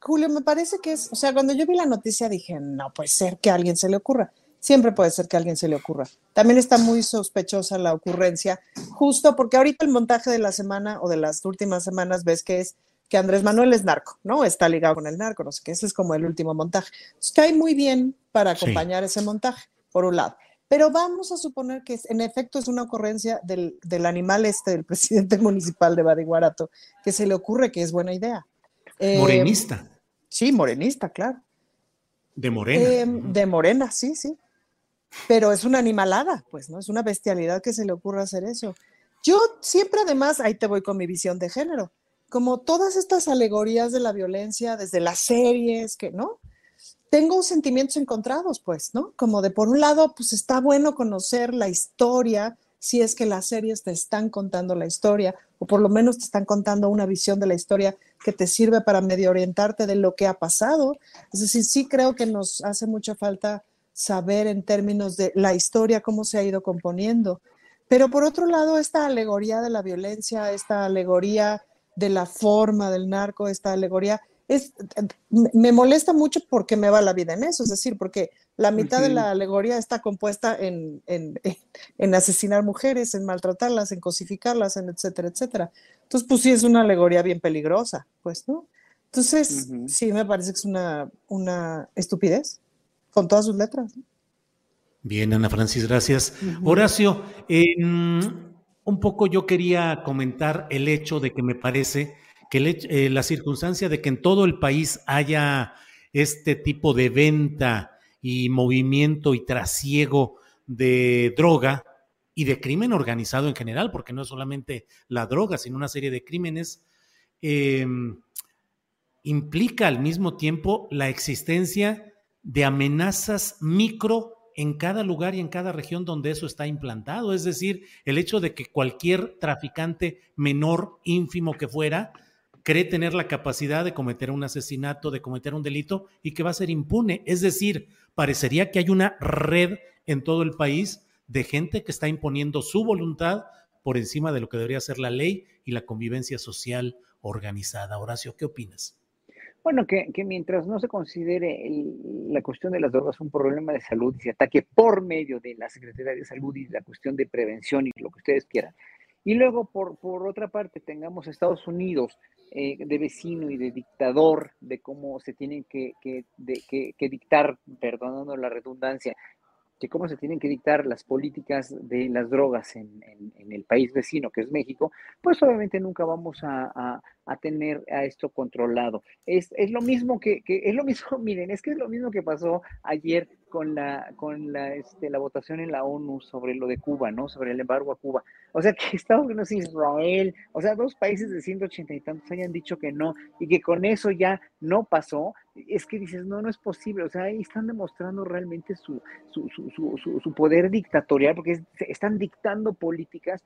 [SPEAKER 2] Julio, me parece que es, o sea, cuando yo vi la noticia dije, no puede ser que a alguien se le ocurra. Siempre puede ser que a alguien se le ocurra. También está muy sospechosa la ocurrencia, justo porque ahorita el montaje de la semana o de las últimas semanas ves que es que Andrés Manuel es narco, ¿no? Está ligado con el narco, no sé qué, ese es como el último montaje. Entonces, cae muy bien para
[SPEAKER 1] Sí.
[SPEAKER 2] acompañar ese montaje, por un lado. Pero vamos a suponer que en efecto es una ocurrencia del, del animal este, del presidente municipal de Badiguarato, que se le ocurre que es buena idea. Eh,
[SPEAKER 1] Morenista,
[SPEAKER 2] Sí, morenista, claro.
[SPEAKER 1] de Morena.
[SPEAKER 2] Eh, de morena, sí, sí. Pero es una animalada, pues, ¿no? Es una bestialidad que se le ocurra hacer eso. Yo siempre, además, ahí te voy con mi visión de género, como todas estas alegorías de la violencia, desde las series, que, ¿no? Tengo sentimientos encontrados, pues, ¿no? Como de, por un lado, pues está bueno conocer la historia, si es que las series te están contando la historia, o por lo menos te están contando una visión de la historia que te sirve para medio orientarte de lo que ha pasado. Es decir, sí creo que nos hace mucha falta saber en términos de la historia, cómo se ha ido componiendo. Pero por otro lado, esta alegoría de la violencia, esta alegoría de la forma del narco, esta alegoría, es, me molesta mucho porque me va la vida en eso, es decir, porque la mitad de la alegoría está compuesta en, en, en asesinar mujeres, en maltratarlas, en cosificarlas, en etcétera, etcétera. Entonces, pues sí es una alegoría bien peligrosa, pues, ¿no? Entonces, sí me parece que es una, una estupidez, con todas sus letras.
[SPEAKER 1] Bien, Ana Francis, gracias. Horacio, un poco yo quería comentar el hecho de que me parece que el eh, la circunstancia de que en todo el país haya este tipo de venta y movimiento y trasiego de droga y de crimen organizado en general, porque no es solamente la droga, sino una serie de crímenes, em, implica al mismo tiempo la existencia de amenazas micro en cada lugar y en cada región donde eso está implantado. Es decir, el hecho de que cualquier traficante menor, ínfimo que fuera, cree tener la capacidad de cometer un asesinato, de cometer un delito y que va a ser impune. Es decir, parecería que hay una red en todo el país de gente que está imponiendo su voluntad por encima de lo que debería ser la ley y la convivencia social organizada. Horacio, ¿qué opinas?
[SPEAKER 4] Bueno, que, mientras no se considere el- la cuestión de las drogas un problema de salud y se ataque por medio de la Secretaría de Salud y la cuestión de prevención y lo que ustedes quieran, y luego por, por otra parte tengamos Estados Unidos eh, de vecino y de dictador de cómo se tienen que, que, de- que- dictar, perdonando la redundancia, que cómo se tienen que dictar las políticas de las drogas en, el país vecino, que es México, pues obviamente nunca vamos a- a tener a esto controlado. Es, es lo mismo que, que- es lo mismo, miren, es que es lo mismo que pasó ayer con la, con la, este, la votación en la ONU sobre lo de Cuba, ¿no? Sobre el embargo a Cuba. O sea, que Estados Unidos e Israel, o sea, dos países de 180 y tantos hayan dicho que no y que con eso ya no pasó, es que dices, no, no es posible. O sea, ahí están demostrando realmente su, su, su, su, su- poder dictatorial porque es- están dictando políticas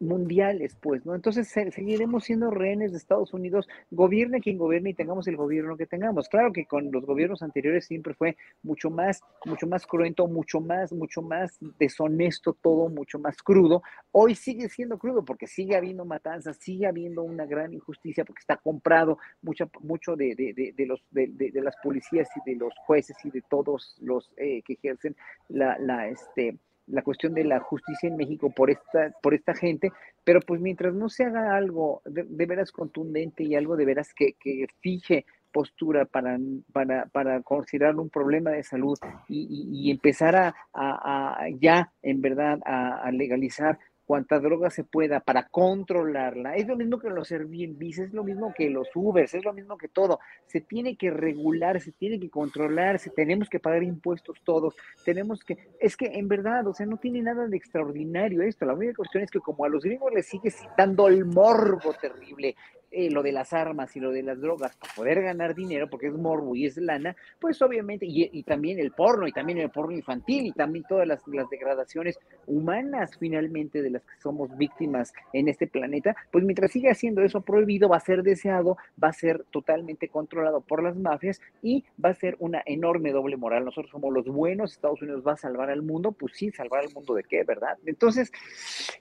[SPEAKER 4] mundiales, pues, ¿no? Entonces seguiremos siendo rehenes de Estados Unidos, gobierne quien gobierne y tengamos el gobierno que tengamos. Claro que con los gobiernos anteriores siempre fue mucho más, mucho más cruento, mucho más, mucho más deshonesto todo, mucho más crudo. Hoy sigue siendo crudo porque sigue habiendo matanzas, sigue habiendo una gran injusticia porque está comprado mucho, mucho de, de, los, de, las policías y de los jueces y de todos los eh, que ejercen la, la, este, la cuestión de la justicia en México por esta, por esta gente, pero pues mientras no se haga algo de, veras contundente y algo de veras que, que fije postura para, para, para, considerar un problema de salud y, empezar a, a, ya en verdad a, legalizar cuanta droga se pueda para controlarla. Es lo mismo que los Airbnb, es lo mismo que los Ubers, es lo mismo que todo. Se tiene que regular, se tiene que controlar, se, tenemos que pagar impuestos todos, tenemos que, es que en verdad, o sea, no tiene nada de extraordinario esto. La única cuestión es que como a los gringos les sigue citando el morbo terrible, eh, lo de las armas y lo de las drogas para poder ganar dinero, porque es morbo y es lana, pues obviamente, y, también el porno, y también el porno infantil, y también todas las, las, degradaciones humanas finalmente de las que somos víctimas en este planeta, pues mientras siga haciendo eso prohibido, va a ser deseado, va a ser totalmente controlado por las mafias y va a ser una enorme doble moral. Nosotros somos los buenos, Estados Unidos va a salvar al mundo, pues sí, salvar al mundo de qué, ¿verdad? Entonces,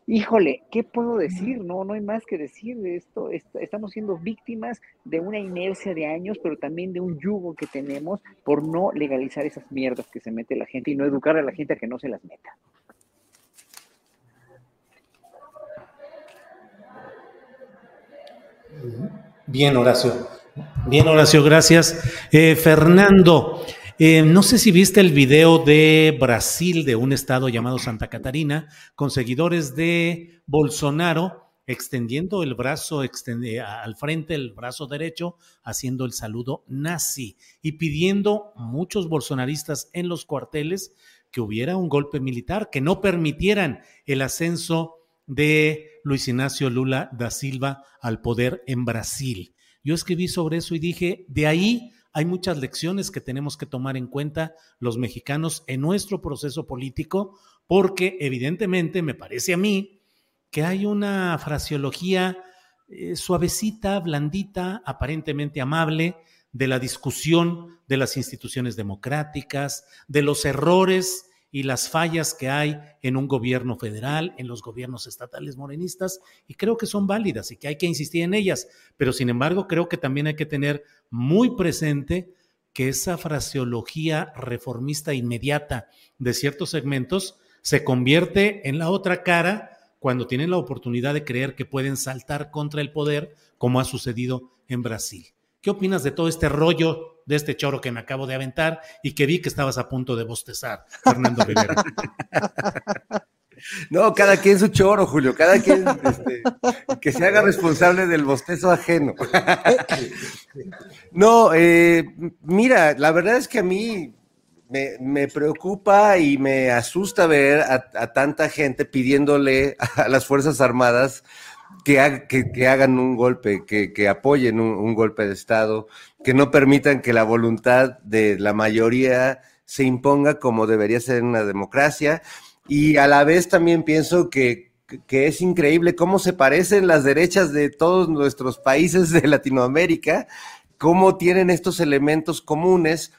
[SPEAKER 4] híjole, ¿qué puedo decir? No, no hay más que decir de esto. Estamos siendo víctimas de una inercia de años, pero también de un yugo que tenemos por no legalizar esas mierdas que se mete la gente y no educar a la gente a que no se las meta.
[SPEAKER 1] Bien, Horacio. Bien, Horacio, gracias. Eh, Fernando, eh, no sé si viste el video de Brasil, de un estado llamado Santa Catarina, con seguidores de Bolsonaro, extendiendo el brazo al frente, el brazo derecho, haciendo el saludo nazi y pidiendo muchos bolsonaristas en los cuarteles que hubiera un golpe militar, que no permitieran el ascenso de Luis Ignacio Lula da Silva al poder en Brasil. Yo escribí sobre eso y dije, de ahí hay muchas lecciones que tenemos que tomar en cuenta los mexicanos en nuestro proceso político, porque evidentemente me parece a mí que hay una fraseología eh, suavecita, blandita, aparentemente amable de la discusión de las instituciones democráticas, de los errores y las fallas que hay en un gobierno federal, en los gobiernos estatales morenistas, y creo que son válidas y que hay que insistir en ellas, pero sin embargo creo que también hay que tener muy presente que esa fraseología reformista inmediata de ciertos segmentos se convierte en la otra cara cuando tienen la oportunidad de creer que pueden saltar contra el poder, como ha sucedido en Brasil. ¿Qué opinas de todo este rollo, de este choro que me acabo de aventar y que vi que estabas a punto de bostezar, Fernando Rivera?
[SPEAKER 3] No, cada quien su choro, Julio, cada quien este, que se haga responsable del bostezo ajeno. No, eh, mira, la verdad es que a mí me, preocupa y me asusta ver a, tanta gente pidiéndole a las Fuerzas Armadas que, hagan un golpe, que, apoyen un, golpe de Estado, que no permitan que la voluntad de la mayoría se imponga como debería ser en una democracia. Y a la vez también pienso que es increíble cómo se parecen las derechas de todos nuestros países de Latinoamérica, cómo tienen estos elementos comunes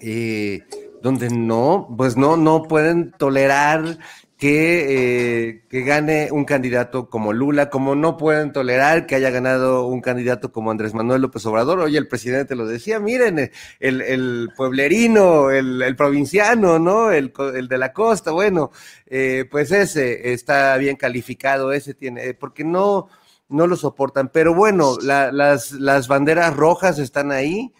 [SPEAKER 3] eh, donde no, pues no, no pueden tolerar que, eh, que, gane un candidato como Lula, como no pueden tolerar que haya ganado un candidato como Andrés Manuel López Obrador. Hoy el presidente lo decía, miren, el, el pueblerino, el, el, provinciano, ¿no? El, el, de la costa, bueno, eh, pues ese está bien calificado, ese tiene, porque no, no lo soportan. Pero bueno, las, las banderas rojas están ahí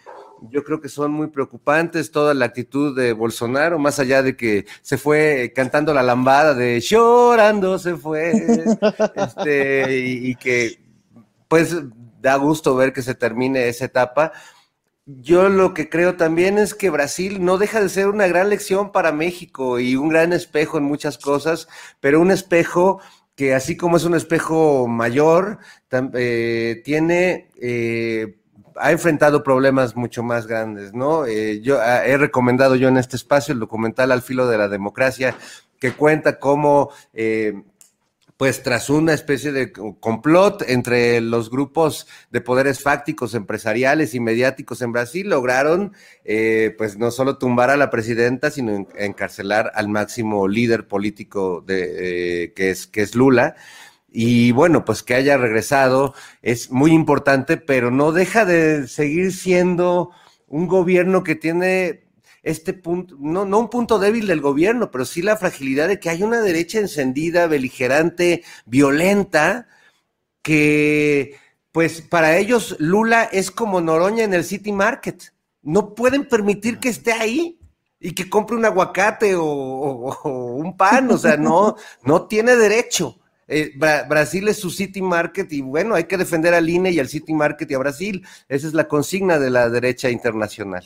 [SPEAKER 3] yo creo que son muy preocupantes toda la actitud de Bolsonaro, más allá de que se fue cantando la lambada de llorando se fue, este, y, que pues da gusto ver que se termine esa etapa. Yo lo que creo también es que Brasil no deja de ser una gran lección para México y un gran espejo en muchas cosas, pero un espejo que así como es un espejo mayor, eh, tiene eh, ha enfrentado problemas mucho más grandes, ¿no? Eh, yo ah, he recomendado yo en este espacio el documental Al filo de la democracia, que cuenta cómo eh, pues tras una especie de complot entre los grupos de poderes fácticos, empresariales y mediáticos en Brasil, lograron eh, pues no solo tumbar a la presidenta, sino encarcelar al máximo líder político eh, que, es, que es Lula. Y bueno, pues que haya regresado es muy importante, pero no deja de seguir siendo un gobierno que tiene este punto, no, no un punto débil del gobierno, pero sí la fragilidad de que hay una derecha encendida, beligerante, violenta, que pues para ellos Lula es como Noroña en el City Market. No pueden permitir que esté ahí y que compre un aguacate o, un pan, o sea, no, no tiene derecho. Eh, Brasil es su City Market y bueno, hay que defender al INE y al City Market y a Brasil. Esa es la consigna de la derecha internacional.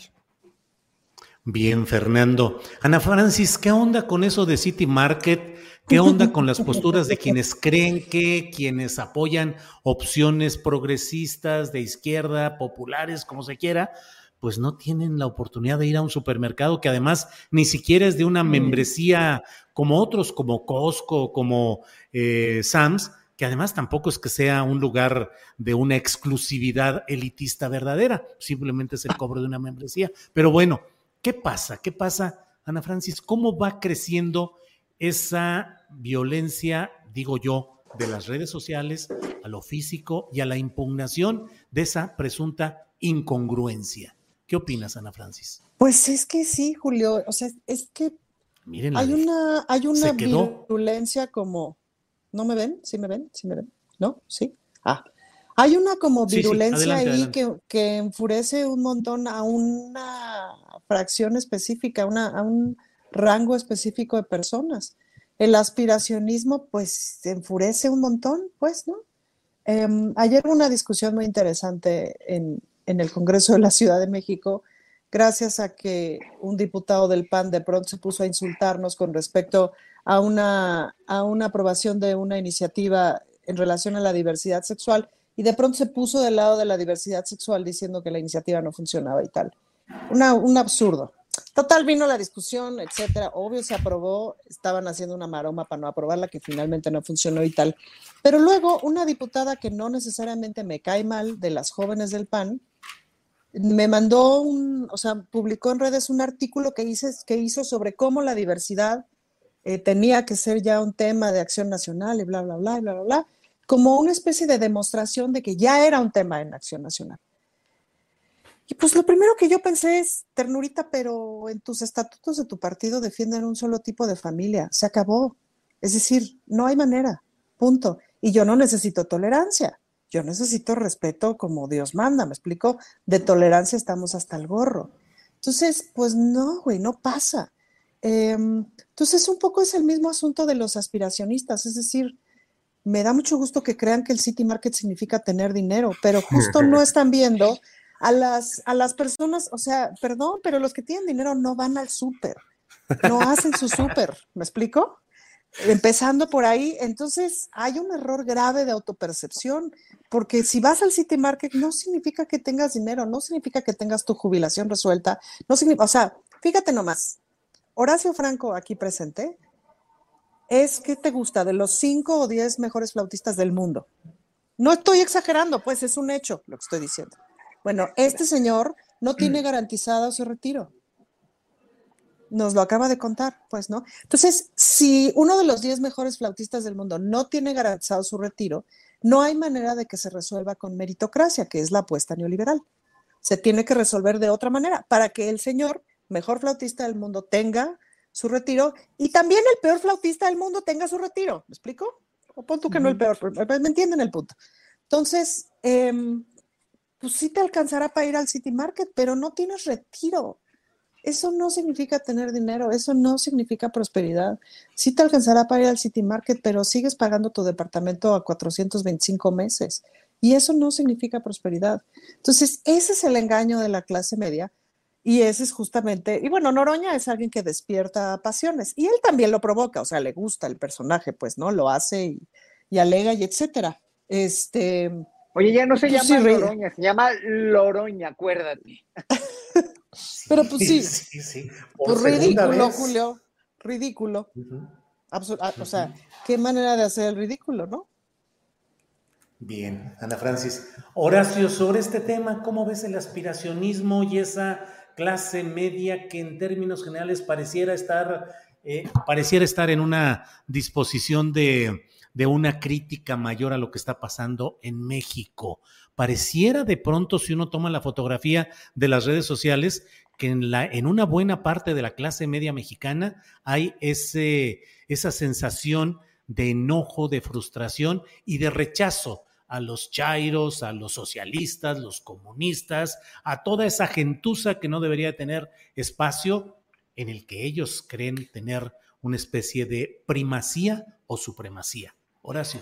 [SPEAKER 1] Bien, Fernando. Ana Francis, ¿qué onda con eso de City Market? ¿Qué onda con las posturas de quienes creen que quienes apoyan opciones progresistas de izquierda, populares, como se quiera, pues no tienen la oportunidad de ir a un supermercado que además ni siquiera es de una membresía como otros, como Costco, como eh, Sam's, que además tampoco es que sea un lugar de una exclusividad elitista verdadera, simplemente es el cobro de una membresía. Pero bueno, ¿Qué pasa? ¿Qué pasa, Ana Francis? ¿Cómo va creciendo esa violencia, digo yo, de las redes sociales a lo físico y a la impugnación de esa presunta incongruencia? ¿Qué opinas, Ana Francis?
[SPEAKER 2] Pues es que sí, Julio. O sea, es que hay una, hay una violencia como. ¿No me ven? ¿Sí me ven? ¿Sí me ven? ¿No? ¿Sí? Ah, hay una como virulencia ahí Que, enfurece un montón a una fracción específica, a un rango específico de personas. El aspiracionismo, pues, enfurece un montón, pues, ¿no? Em, ayer hubo una discusión muy interesante en, en el Congreso de la Ciudad de México, gracias a que un diputado del PAN de pronto se puso a insultarnos con respecto a una, a una aprobación de una iniciativa en relación a la diversidad sexual y de pronto se puso del lado de la diversidad sexual diciendo que la iniciativa no funcionaba y tal. un absurdo. Total, vino la discusión, etcétera. Obvio se aprobó, estaban haciendo una maroma para no aprobarla, que finalmente no funcionó y tal. Pero luego, una diputada que no necesariamente me cae mal, de las jóvenes del PAN, me mandó un, o sea, publicó en redes un artículo que, hice, que hizo sobre cómo la diversidad eh, tenía que ser ya un tema de acción nacional y bla, bla, bla, bla, bla, bla como una especie de demostración de que ya era un tema en Acción Nacional. Y pues lo primero que yo pensé es, ternurita, pero en tus estatutos de tu partido defienden un solo tipo de familia, se acabó. Es decir, no hay manera, punto. Y yo no necesito tolerancia, yo necesito respeto como Dios manda, me explico, de tolerancia estamos hasta el gorro. Entonces, pues no, güey, no pasa. Em, entonces, un poco es el mismo asunto de los aspiracionistas, es decir, me da mucho gusto que crean que el City Market significa tener dinero, pero justo no están viendo a las, a las personas, o sea, perdón, pero los que tienen dinero no van al súper, no hacen su súper, ¿me explico? Empezando por ahí, entonces hay un error grave de autopercepción, porque si vas al City Market no significa que tengas dinero, no significa que tengas tu jubilación resuelta, no significa, o sea, fíjate nomás, Horacio Franco aquí presente es que te gusta de los cinco o diez mejores flautistas del mundo. No estoy exagerando, pues es un hecho lo que estoy diciendo. Bueno, este señor no tiene garantizado su retiro. Nos lo acaba de contar, pues, ¿no? Entonces, si uno de los diez mejores flautistas del mundo no tiene garantizado su retiro, no hay manera de que se resuelva con meritocracia, que es la apuesta neoliberal. Se tiene que resolver de otra manera para que el señor, mejor flautista del mundo, tenga su retiro y también el peor flautista del mundo tenga su retiro. ¿Me explico? O pon tú que no el peor, pero me entienden el punto. Entonces, em, pues sí te alcanzará para ir al City Market, pero no tienes retiro. Eso no significa tener dinero, eso no significa prosperidad. Sí te alcanzará para ir al City Market, pero sigues pagando tu departamento a 425 meses. Y eso no significa prosperidad. Entonces, ese es el engaño de la clase media y ese es justamente, y bueno, Noroña es alguien que despierta pasiones y él también lo provoca, o sea, le gusta el personaje, pues, ¿no? Lo hace y, alega y etcétera. Este.
[SPEAKER 4] Oye, ya no se llama Noroña, se llama Loroña, acuérdate.
[SPEAKER 2] Pero pues sí. sí, sí. Pues ridículo, Julio, ridículo. Ah, O sea, qué manera de hacer el ridículo, ¿no?
[SPEAKER 1] Bien, Ana Francis. Horacio, sobre este tema, ¿cómo ves el aspiracionismo y esa clase media que en términos generales pareciera estar, eh, pareciera estar en una disposición de, de una crítica mayor a lo que está pasando en México? Pareciera de pronto, si uno toma la fotografía de las redes sociales, que en, la, en una buena parte de la clase media mexicana hay ese, esa sensación de enojo, de frustración y de rechazo a los chairos, a los socialistas, los comunistas, a toda esa gentuza que no debería tener espacio en el que ellos creen tener una especie de primacía o supremacía. Horacio.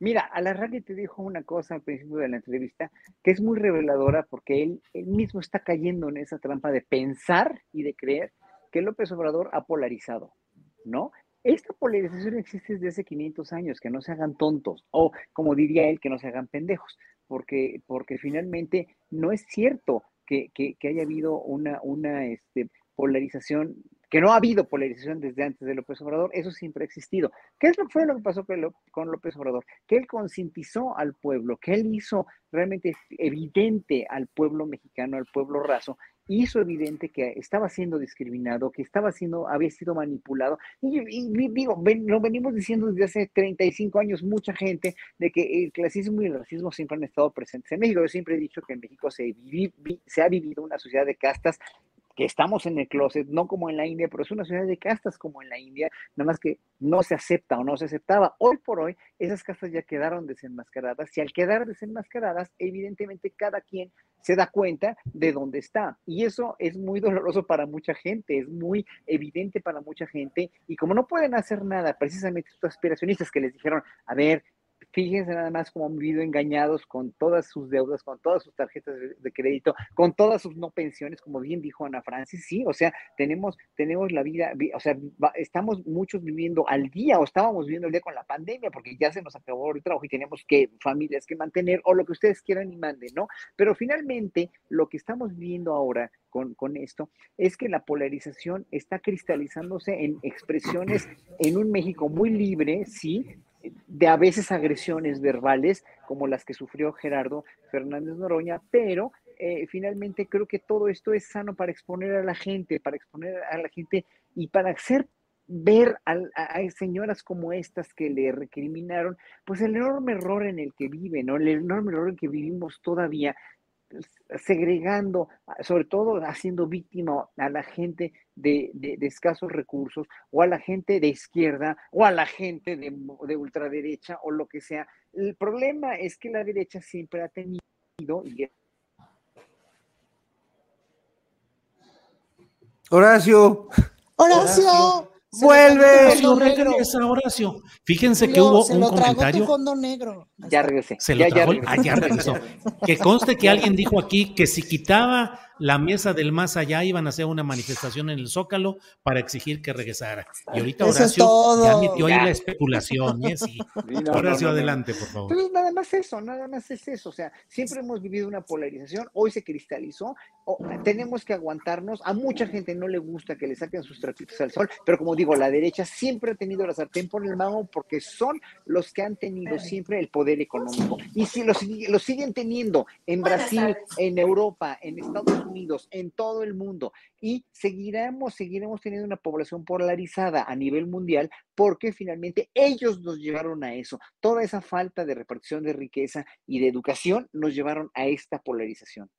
[SPEAKER 4] Mira, Alarraqui te dijo una cosa al principio de la entrevista que es muy reveladora porque él mismo está cayendo en esa trampa de pensar y de creer que López Obrador ha polarizado, ¿no? Esta polarización existe desde hace 500 años, que no se hagan tontos, o como diría él, que no se hagan pendejos, porque, porque finalmente no es cierto que, que, haya habido una, una este, polarización, que no ha habido polarización desde antes de López Obrador, eso siempre ha existido. ¿Qué es lo que fue lo que pasó con López Obrador? Que él concientizó al pueblo, que él hizo realmente evidente al pueblo mexicano, al pueblo raso, hizo evidente que estaba siendo discriminado, que estaba siendo, había sido manipulado. Y, digo, ven- lo venimos diciendo desde hace 35 años mucha gente de que el clasismo y el racismo siempre han estado presentes en México. Yo siempre he dicho que en México se, vivi- vi- se ha vivido una sociedad de castas que estamos en el closet, no como en la India, pero es una sociedad de castas como en la India, nada más que no se acepta o no se aceptaba. Hoy por hoy, esas castas ya quedaron desenmascaradas y al quedar desenmascaradas, evidentemente cada quien se da cuenta de dónde está. Y eso es muy doloroso para mucha gente, es muy evidente para mucha gente. Y como no pueden hacer nada, precisamente estos aspiracionistas que les dijeron, a ver, fíjense nada más cómo han vivido engañados con todas sus deudas, con todas sus tarjetas de, crédito, con todas sus no pensiones, como bien dijo Ana Francis, sí, o sea, tenemos, tenemos la vida, vi- o sea, estamos muchos viviendo al día o estábamos viviendo al día con la pandemia porque ya se nos acabó el trabajo y tenemos que familias que mantener o lo que ustedes quieran y manden, ¿no? Pero finalmente lo que estamos viviendo ahora con, con esto es que la polarización está cristalizándose en expresiones en un México muy libre, sí, de a veces agresiones verbales como las que sufrió Gerardo Fernández Noroña, pero eh, finalmente creo que todo esto es sano para exponer a la gente, para exponer a la gente y para hacer ver a, señoras como estas que le recriminaron, pues el enorme error en el que viven, ¿no? El enorme error en que vivimos todavía, segregando, sobre todo haciendo víctima a la gente de, de- de escasos recursos, o a la gente de izquierda, o a la gente de, de ultraderecha, o lo que sea. El problema es que la derecha siempre ha tenido, y
[SPEAKER 3] Horacio,
[SPEAKER 2] Horacio, se
[SPEAKER 3] vuelve.
[SPEAKER 2] lo
[SPEAKER 1] Horacio, regresa, Horacio. Fíjense que hubo
[SPEAKER 2] se
[SPEAKER 1] un
[SPEAKER 2] lo tragó tu
[SPEAKER 1] comentario.
[SPEAKER 2] fondo negro.
[SPEAKER 4] Ya regresé.
[SPEAKER 1] Se lo
[SPEAKER 4] ya, ya
[SPEAKER 1] trajo.
[SPEAKER 4] regresé.
[SPEAKER 1] ah, ya regresó. Que conste que alguien dijo aquí que si quitaba la mesa del más allá iban a hacer una manifestación en el Zócalo para exigir que regresara. Y ahorita
[SPEAKER 2] Eso
[SPEAKER 1] Horacio ya metió ahí la especulación. ¿eh? Sí.
[SPEAKER 4] Sí, no, no,
[SPEAKER 1] Horacio,
[SPEAKER 4] no, no.
[SPEAKER 1] adelante, por favor.
[SPEAKER 4] Entonces, nada más eso, nada más es eso. O sea, siempre hemos vivido una polarización, hoy se cristalizó, o- tenemos que aguantarnos. A mucha gente no le gusta que le saquen sus trapitos al sol, pero como digo, la derecha siempre ha tenido la sartén por el mango porque son los que han tenido siempre el poder económico. Y si lo, lo siguen teniendo en Brasil, en Europa, en Estados Unidos, en todo el mundo, y seguiremos, seguiremos teniendo una población polarizada a nivel mundial porque finalmente ellos nos llevaron a eso. Toda esa falta de repartición de riqueza y de educación nos llevaron a esta polarización.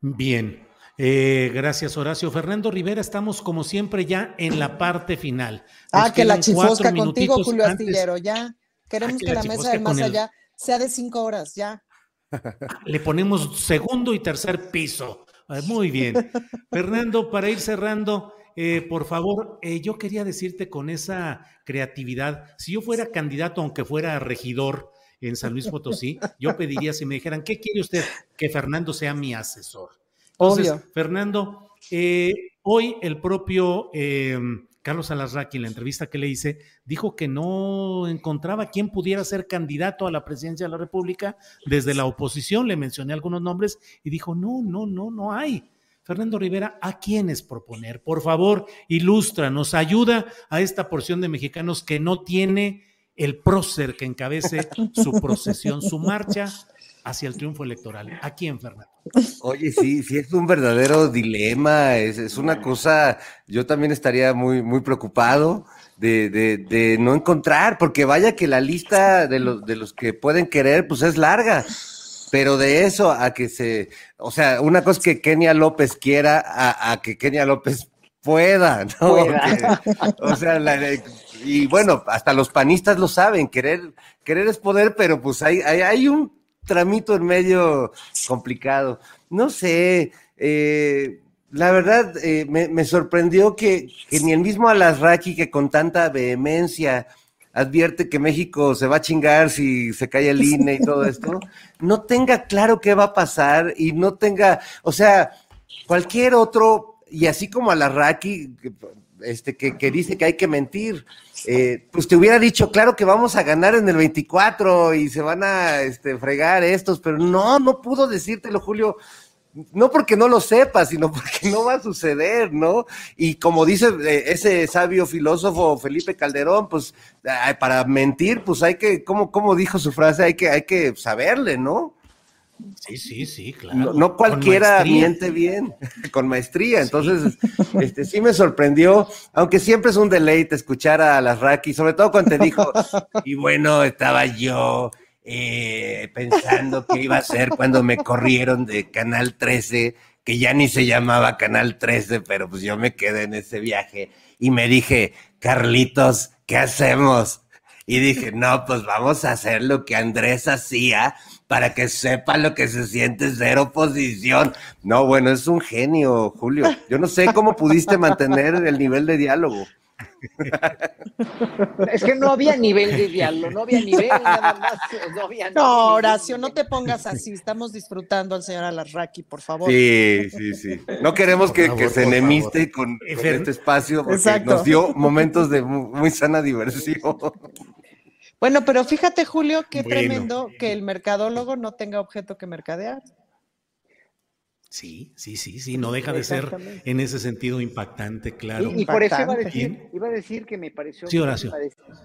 [SPEAKER 1] Bien. Eh, gracias, Horacio. Fernando Rivera, estamos como siempre ya en la parte final.
[SPEAKER 2] Ah, que la chifosca contigo, Julio
[SPEAKER 1] antes-
[SPEAKER 2] Astillero, ya. Queremos
[SPEAKER 1] que
[SPEAKER 2] que
[SPEAKER 1] la
[SPEAKER 2] la mesa del más
[SPEAKER 1] el-
[SPEAKER 2] allá sea de cinco horas, ya.
[SPEAKER 1] Le ponemos segundo y tercer piso. Muy bien. Fernando, para ir cerrando, eh, por favor, eh, yo quería decirte con esa creatividad, si yo fuera candidato, aunque fuera regidor en San Luis Potosí, yo pediría si me dijeran, ¿qué quiere usted? Que Fernando sea mi asesor. Entonces,
[SPEAKER 2] Obvio.
[SPEAKER 1] Fernando, eh, hoy el propio Carlos Alarraqui, en la entrevista que le hice, dijo que no encontraba quién pudiera ser candidato a la presidencia de la República desde la oposición. Le mencioné algunos nombres y dijo, no, no, no, no hay. Fernando Rivera, ¿a quiénes proponer? Por favor, ilustra, nos ayuda a esta porción de mexicanos que no tiene el prócer que encabece su procesión, su marcha hacia el triunfo electoral. ¿A quién, Fernando?
[SPEAKER 3] Oye, sí, sí, es un verdadero dilema, es, es una cosa, yo también estaría muy, muy preocupado de, de, de, no encontrar, porque vaya que la lista de los, de los que pueden querer, pues es larga, pero de eso a que se, o sea, una cosa es que Kenia López quiera, a, a que Kenia López pueda, ¿no?
[SPEAKER 4] Pueda.
[SPEAKER 3] Que, o sea, la, y bueno, hasta los panistas lo saben, querer, querer es poder, pero pues hay, hay, hay un tramito en medio complicado. No sé, eh, la verdad eh, me, me, sorprendió que, que, ni el mismo Alasraqui, que con tanta vehemencia advierte que México se va a chingar si se cae el INE y todo esto, no tenga claro qué va a pasar y no tenga, o sea, cualquier otro, y así como Alasraqui, este, que, que dice que hay que mentir, eh, pues te hubiera dicho, claro que vamos a ganar en el 24 y se van a este, fregar estos, pero no, no pudo decírtelo, Julio. No porque no lo sepa, sino porque no va a suceder, ¿no? Y como dice eh, ese sabio filósofo Felipe Calderón, pues para mentir, pues hay que, como, dijo su frase, hay que, hay que saberle, ¿no?
[SPEAKER 1] Sí, sí, sí, claro.
[SPEAKER 3] No, no cualquiera miente bien, con maestría. Entonces, sí. este sí me sorprendió, aunque siempre es un deleite escuchar a las Raki, sobre todo cuando te dijo, y bueno, estaba yo eh, pensando qué iba a hacer cuando me corrieron de Canal 13, que ya ni se llamaba Canal 13, pero pues yo me quedé en ese viaje y me dije, Carlitos, ¿qué hacemos? Y dije, no, pues vamos a hacer lo que Andrés hacía para que sepa lo que se siente ser oposición. No, bueno, es un genio, Julio. Yo no sé cómo pudiste mantener el nivel de diálogo.
[SPEAKER 4] Es que no había nivel de diálogo, no había nivel, nada más. No, había
[SPEAKER 2] no Horacio, no te pongas así. Estamos disfrutando al señor Alarraqui, por favor.
[SPEAKER 3] Sí, sí, sí. No queremos que, favor, que se enemiste con, con, este espacio porque Exacto. nos dio momentos de muy, muy sana diversión.
[SPEAKER 2] Bueno, pero fíjate, Julio, qué bueno. tremendo que el mercadólogo no tenga objeto que mercadear.
[SPEAKER 1] Sí, sí, sí, sí, no deja de ser en ese sentido impactante, claro.
[SPEAKER 4] Y, y por eso iba a, decir, iba a decir que me pareció,
[SPEAKER 1] sí, Horacio.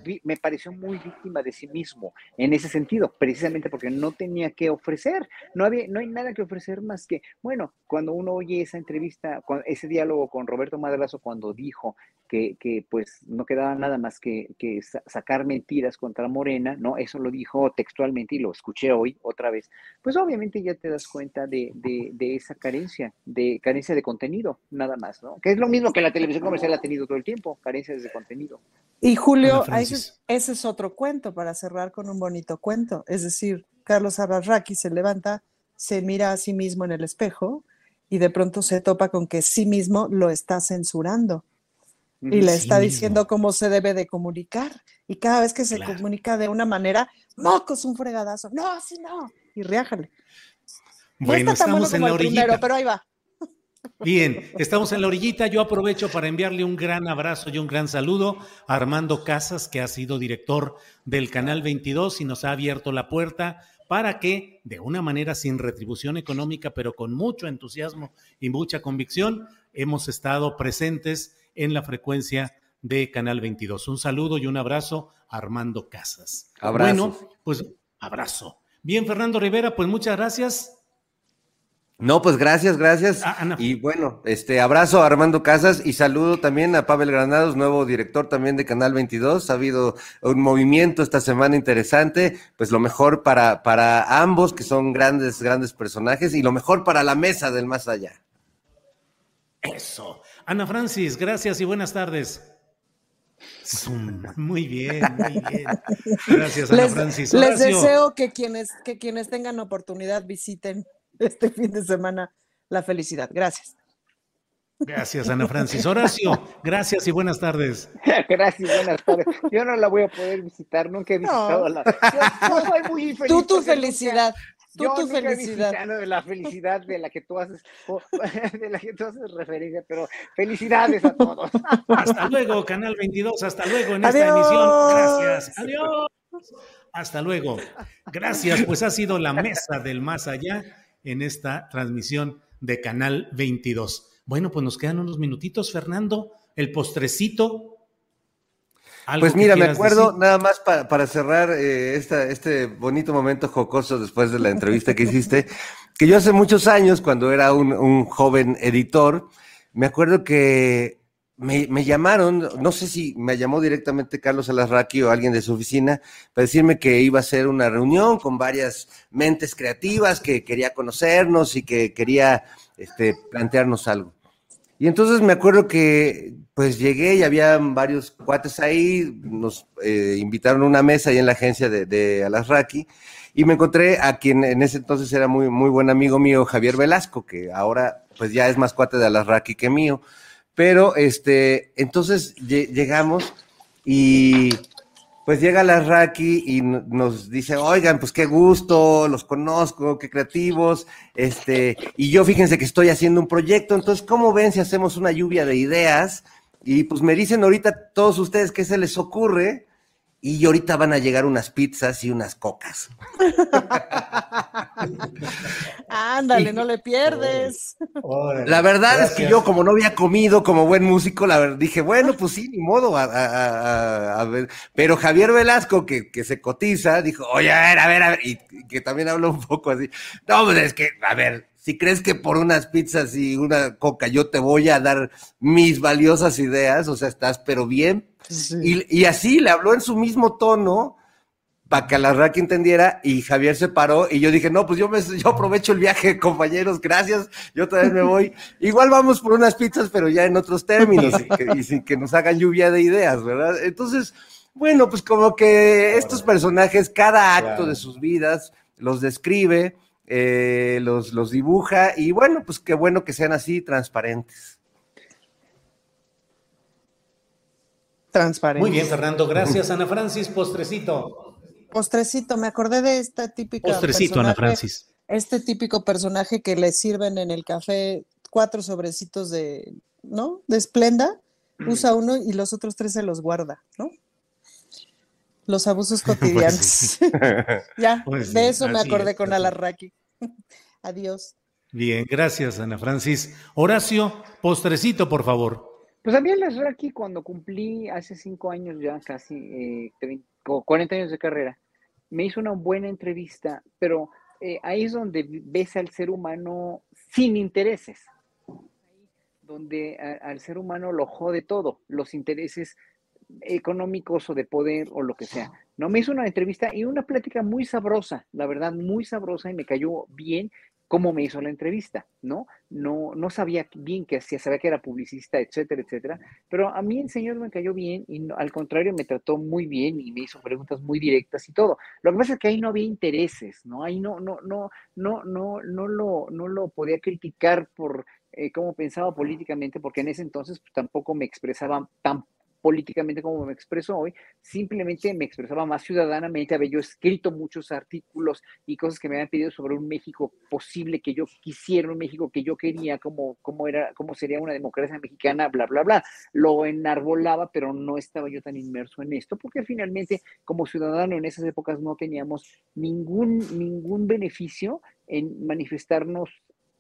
[SPEAKER 4] De, me pareció muy víctima de sí mismo en ese sentido, precisamente porque no tenía que ofrecer, no había, no hay nada que ofrecer más que, bueno, cuando uno oye esa entrevista, ese diálogo con Roberto Madrazo cuando dijo que, que pues no quedaba nada más que, que sacar mentiras contra Morena, ¿no? Eso lo dijo textualmente y lo escuché hoy otra vez. Pues obviamente ya te das cuenta de, de, de esa carencia, de carencia de contenido, nada más, ¿no? Que es lo mismo que la televisión comercial ha tenido todo el tiempo, carencias de contenido.
[SPEAKER 2] Y Julio, ese, ese, es otro cuento para cerrar con un bonito cuento. Es decir, Carlos Arrarraqui se levanta, se mira a sí mismo en el espejo y de pronto se topa con que sí mismo lo está censurando y le está diciendo mismo. cómo se debe de comunicar. Y cada vez que se claro. comunica de una manera, mocos, un fregadazo, no, así no, y riájale.
[SPEAKER 1] Bueno,
[SPEAKER 2] no está tan
[SPEAKER 1] estamos
[SPEAKER 2] bueno
[SPEAKER 1] en la orillita.
[SPEAKER 2] Primero, pero ahí va.
[SPEAKER 1] Bien, estamos en la orillita. Yo aprovecho para enviarle un gran abrazo y un gran saludo a Armando Casas, que ha sido director del Canal 22 y nos ha abierto la puerta para que, de una manera sin retribución económica, pero con mucho entusiasmo y mucha convicción, hemos estado presentes en la frecuencia de Canal 22. Un saludo y un abrazo a Armando Casas.
[SPEAKER 3] Abrazo.
[SPEAKER 1] Bueno, pues abrazo. Bien, Fernando Rivera, pues muchas gracias.
[SPEAKER 3] No, pues gracias, gracias.
[SPEAKER 1] Ah, Ana.
[SPEAKER 3] Y bueno, este abrazo a Armando Casas y saludo también a Pavel Granados, nuevo director también de Canal 22. Ha habido un movimiento esta semana interesante, pues lo mejor para, para ambos, que son grandes, grandes personajes, y lo mejor para la mesa del más allá.
[SPEAKER 1] Eso. Ana Francis, gracias y buenas tardes. Muy bien, muy bien. Gracias, Ana
[SPEAKER 2] les,
[SPEAKER 1] Francis.
[SPEAKER 2] Les deseo que quienes, que quienes tengan oportunidad visiten este fin de semana la felicidad. Gracias.
[SPEAKER 1] Gracias, Ana Francis. Horacio, gracias y buenas tardes.
[SPEAKER 4] Gracias, buenas tardes. Yo no la voy a poder visitar, nunca he visitado no. la. Yo, yo, soy muy feliz.
[SPEAKER 2] Tú tu felicidad. Tú
[SPEAKER 4] yo
[SPEAKER 2] tu felicidad.
[SPEAKER 4] de la felicidad de la que tú haces, de la que tú haces referencia, pero felicidades a todos.
[SPEAKER 1] Hasta luego, Canal 22, hasta luego en esta Adiós. emisión. Gracias. Adiós. Hasta luego. Gracias, pues ha sido la mesa del más allá en esta transmisión de Canal 22. Bueno, pues nos quedan unos minutitos, Fernando. El postrecito.
[SPEAKER 3] Pues mira, me acuerdo nada más para, para cerrar eh, esta, este bonito momento jocoso después de la entrevista que hiciste, que yo hace muchos años, cuando era un, un joven editor, me acuerdo que me, llamaron, no sé si me llamó directamente Carlos Alasraqui o alguien de su oficina para decirme que iba a ser una reunión con varias mentes creativas que quería conocernos y que quería este, plantearnos algo. Y entonces me acuerdo que pues llegué y había varios cuates ahí, nos eh, invitaron a una mesa ahí en la agencia de, de Alasraqui y me encontré a quien en ese entonces era muy, muy buen amigo mío, Javier Velasco, que ahora pues ya es más cuate de Alasraqui que mío. Pero este, entonces llegamos y pues llega la Raki y nos dice, oigan, pues qué gusto, los conozco, qué creativos, este, y yo fíjense que estoy haciendo un proyecto, entonces, ¿cómo ven si hacemos una lluvia de ideas? Y pues me dicen ahorita todos ustedes qué se les ocurre, y ahorita van a llegar unas pizzas y unas cocas.
[SPEAKER 2] Ándale, no le pierdes.
[SPEAKER 3] La verdad es que yo, como no había comido como buen músico, la verdad dije, bueno, pues sí, ni modo. A, ver. Pero Javier Velasco, que, que, se cotiza, dijo, oye, a ver, a ver, a ver, y, que también habló un poco así. No, pues es que, a ver, si crees que por unas pizzas y una coca yo te voy a dar mis valiosas ideas, o sea, estás pero bien. Y, y, así le habló en su mismo tono para que la entendiera y Javier se paró y yo dije, no, pues yo, me, yo aprovecho el viaje, compañeros, gracias, yo también me voy. Igual vamos por unas pizzas, pero ya en otros términos y, que, y sin que nos hagan lluvia de ideas, ¿verdad? Entonces, bueno, pues como que estos personajes, cada acto de sus vidas los describe eh, los, los dibuja y bueno, pues qué bueno que sean así transparentes.
[SPEAKER 2] Transparente.
[SPEAKER 1] Muy bien, Fernando, gracias. Ana Francis, postrecito.
[SPEAKER 2] Postrecito, me acordé de esta típica.
[SPEAKER 1] Postrecito, Ana Francis.
[SPEAKER 2] Este típico personaje que le sirven en el café cuatro sobrecitos de, ¿no? De esplenda, usa uno y los otros tres se los guarda, ¿no? Los abusos pues cotidianos. ya, pues de eso me acordé con Alarraqui. Adiós.
[SPEAKER 1] Bien, gracias, Ana Francis. Horacio, postrecito, por favor.
[SPEAKER 4] Pues a mí Alarraqui, cuando cumplí hace cinco años ya, casi eh, 40 años de carrera, me hizo una buena entrevista, pero eh, ahí es donde ves al ser humano sin intereses donde al ser humano lo jode todo, los intereses económicos o de poder o lo que sea. No me hizo una entrevista y una plática muy sabrosa, la verdad, muy sabrosa y me cayó bien cómo me hizo la entrevista, ¿no? No, no sabía bien qué hacía, sabía que era publicista, etcétera, etcétera, pero a mí el señor me cayó bien y al contrario me trató muy bien y me hizo preguntas muy directas y todo. Lo que pasa es que ahí no había intereses, ¿no? Ahí no, no, no, no, no, no lo, no lo podía criticar por eh, cómo pensaba políticamente, porque en ese entonces pues, tampoco me expresaba tan políticamente como me expreso hoy, simplemente me expresaba más ciudadanamente, había yo escrito muchos artículos y cosas que me habían pedido sobre un México posible que yo quisiera, un México que yo quería, como, como, era, cómo sería una democracia mexicana, bla, bla, bla. Lo enarbolaba, pero no estaba yo tan inmerso en esto, porque finalmente como ciudadano en esas épocas no teníamos ningún, ningún beneficio en manifestarnos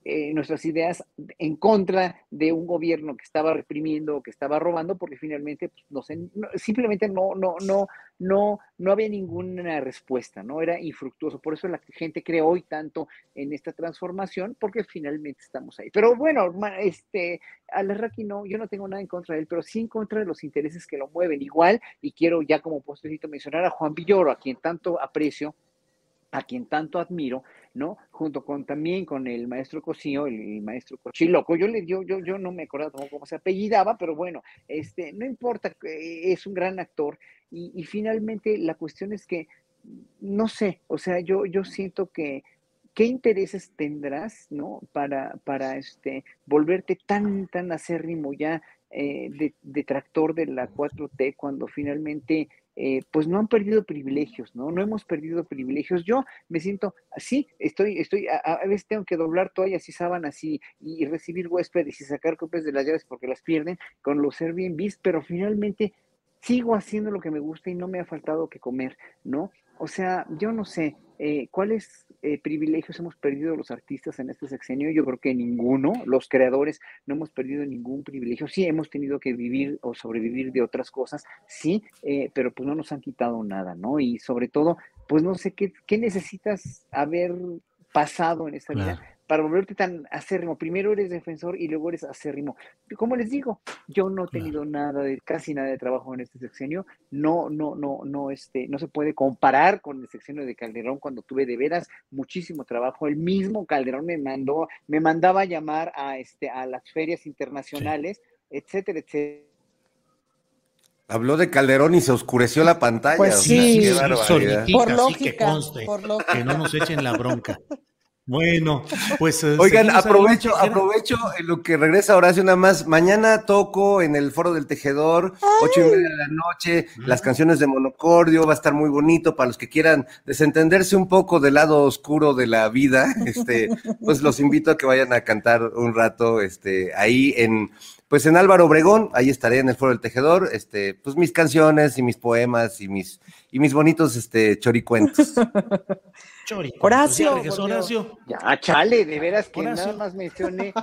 [SPEAKER 4] eh, nuestras ideas en contra de un gobierno que estaba reprimiendo que estaba robando, porque finalmente pues, no, simplemente no, no, no, no, no había ninguna respuesta, no era infructuoso. Por eso la gente cree hoy tanto en esta transformación, porque finalmente estamos ahí. Pero bueno, este, Raki no, yo no tengo nada en contra de él, pero sí en contra de los intereses que lo mueven. Igual, y quiero ya como postrecito mencionar a Juan Villoro, a quien tanto aprecio, a quien tanto admiro, ¿no? Junto con también con el maestro Cosío, el, maestro Cochiloco. Yo le yo, yo, yo no me acuerdo cómo se apellidaba, pero bueno, este, no importa, eh, es un gran actor. Y, finalmente la cuestión es que, no sé, o sea, yo, yo siento que qué intereses tendrás, ¿no? Para, para este, volverte tan, tan acérrimo ya eh, detractor de, de la 4T cuando finalmente eh, pues no han perdido privilegios, ¿no? No hemos perdido privilegios. Yo me siento así, estoy, estoy, a, veces tengo que doblar toallas y sábanas y, y recibir huéspedes y sacar copias de las llaves porque las pierden con los Airbnb, pero finalmente sigo haciendo lo que me gusta y no me ha faltado que comer, ¿no? O sea, yo no sé, eh, ¿cuáles eh, privilegios hemos perdido los artistas en este sexenio? Yo creo que ninguno. Los creadores no hemos perdido ningún privilegio. Sí, hemos tenido que vivir o sobrevivir de otras cosas, sí, eh, pero pues no nos han quitado nada, ¿no? Y sobre todo, pues no sé qué, qué necesitas haber pasado en esta vida para volverte tan acérrimo. Primero eres defensor y luego eres acérrimo. Como les digo, yo no he tenido nada de, casi nada de trabajo en este sexenio. No, no, no, no, este, no se puede comparar con el sexenio de Calderón cuando tuve de veras muchísimo trabajo. El mismo Calderón me mandó, me mandaba a llamar a este, a las ferias internacionales, etcétera, etcétera.
[SPEAKER 3] Habló de Calderón y se oscureció la pantalla.
[SPEAKER 2] Pues sí, sí,
[SPEAKER 3] barbaridad.
[SPEAKER 2] Por
[SPEAKER 1] que
[SPEAKER 2] lógica,
[SPEAKER 1] conste,
[SPEAKER 2] por lógica.
[SPEAKER 1] que no nos echen la bronca. Bueno, pues. eh,
[SPEAKER 3] Oigan, aprovecho, aprovecho en lo que regresa Horacio nada más. Mañana toco en el Foro del Tejedor, ocho y media de la noche, las canciones de Monocordio, va a estar muy bonito para los que quieran desentenderse un poco del lado oscuro de la vida. Este, pues los invito a que vayan a cantar un rato, este, ahí en, pues en Álvaro Obregón, ahí estaré en el Foro del Tejedor, este, pues mis canciones y mis poemas y mis, y mis bonitos, este, choricuentos.
[SPEAKER 1] Chori,
[SPEAKER 2] Horacio,
[SPEAKER 1] regresó. Horacio.
[SPEAKER 4] Ya, chale, de veras que
[SPEAKER 1] Horacio.
[SPEAKER 4] nada más mencioné.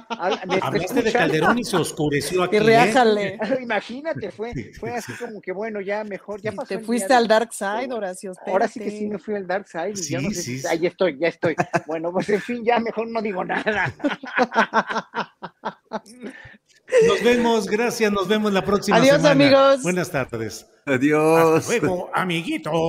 [SPEAKER 4] me-
[SPEAKER 1] Hablaste de. Calderón y se oscureció aquí.
[SPEAKER 2] Y
[SPEAKER 1] ¿eh?
[SPEAKER 2] reájale.
[SPEAKER 4] Imagínate, fue, fue así como que bueno, ya mejor, ya pasó
[SPEAKER 2] te fuiste al dark side, Horacio.
[SPEAKER 4] Ahora sí que sí me fui al dark side y ya no
[SPEAKER 1] Sí,
[SPEAKER 4] sé
[SPEAKER 1] sí,
[SPEAKER 4] si-
[SPEAKER 1] sí.
[SPEAKER 4] ah, ya estoy, ya estoy. Bueno, pues en fin, ya mejor no digo nada.
[SPEAKER 1] Nos vemos, gracias, nos vemos la próxima
[SPEAKER 2] Adiós,
[SPEAKER 1] semana.
[SPEAKER 2] amigos.
[SPEAKER 1] Buenas tardes.
[SPEAKER 3] Adiós.
[SPEAKER 1] Hasta luego, amiguito.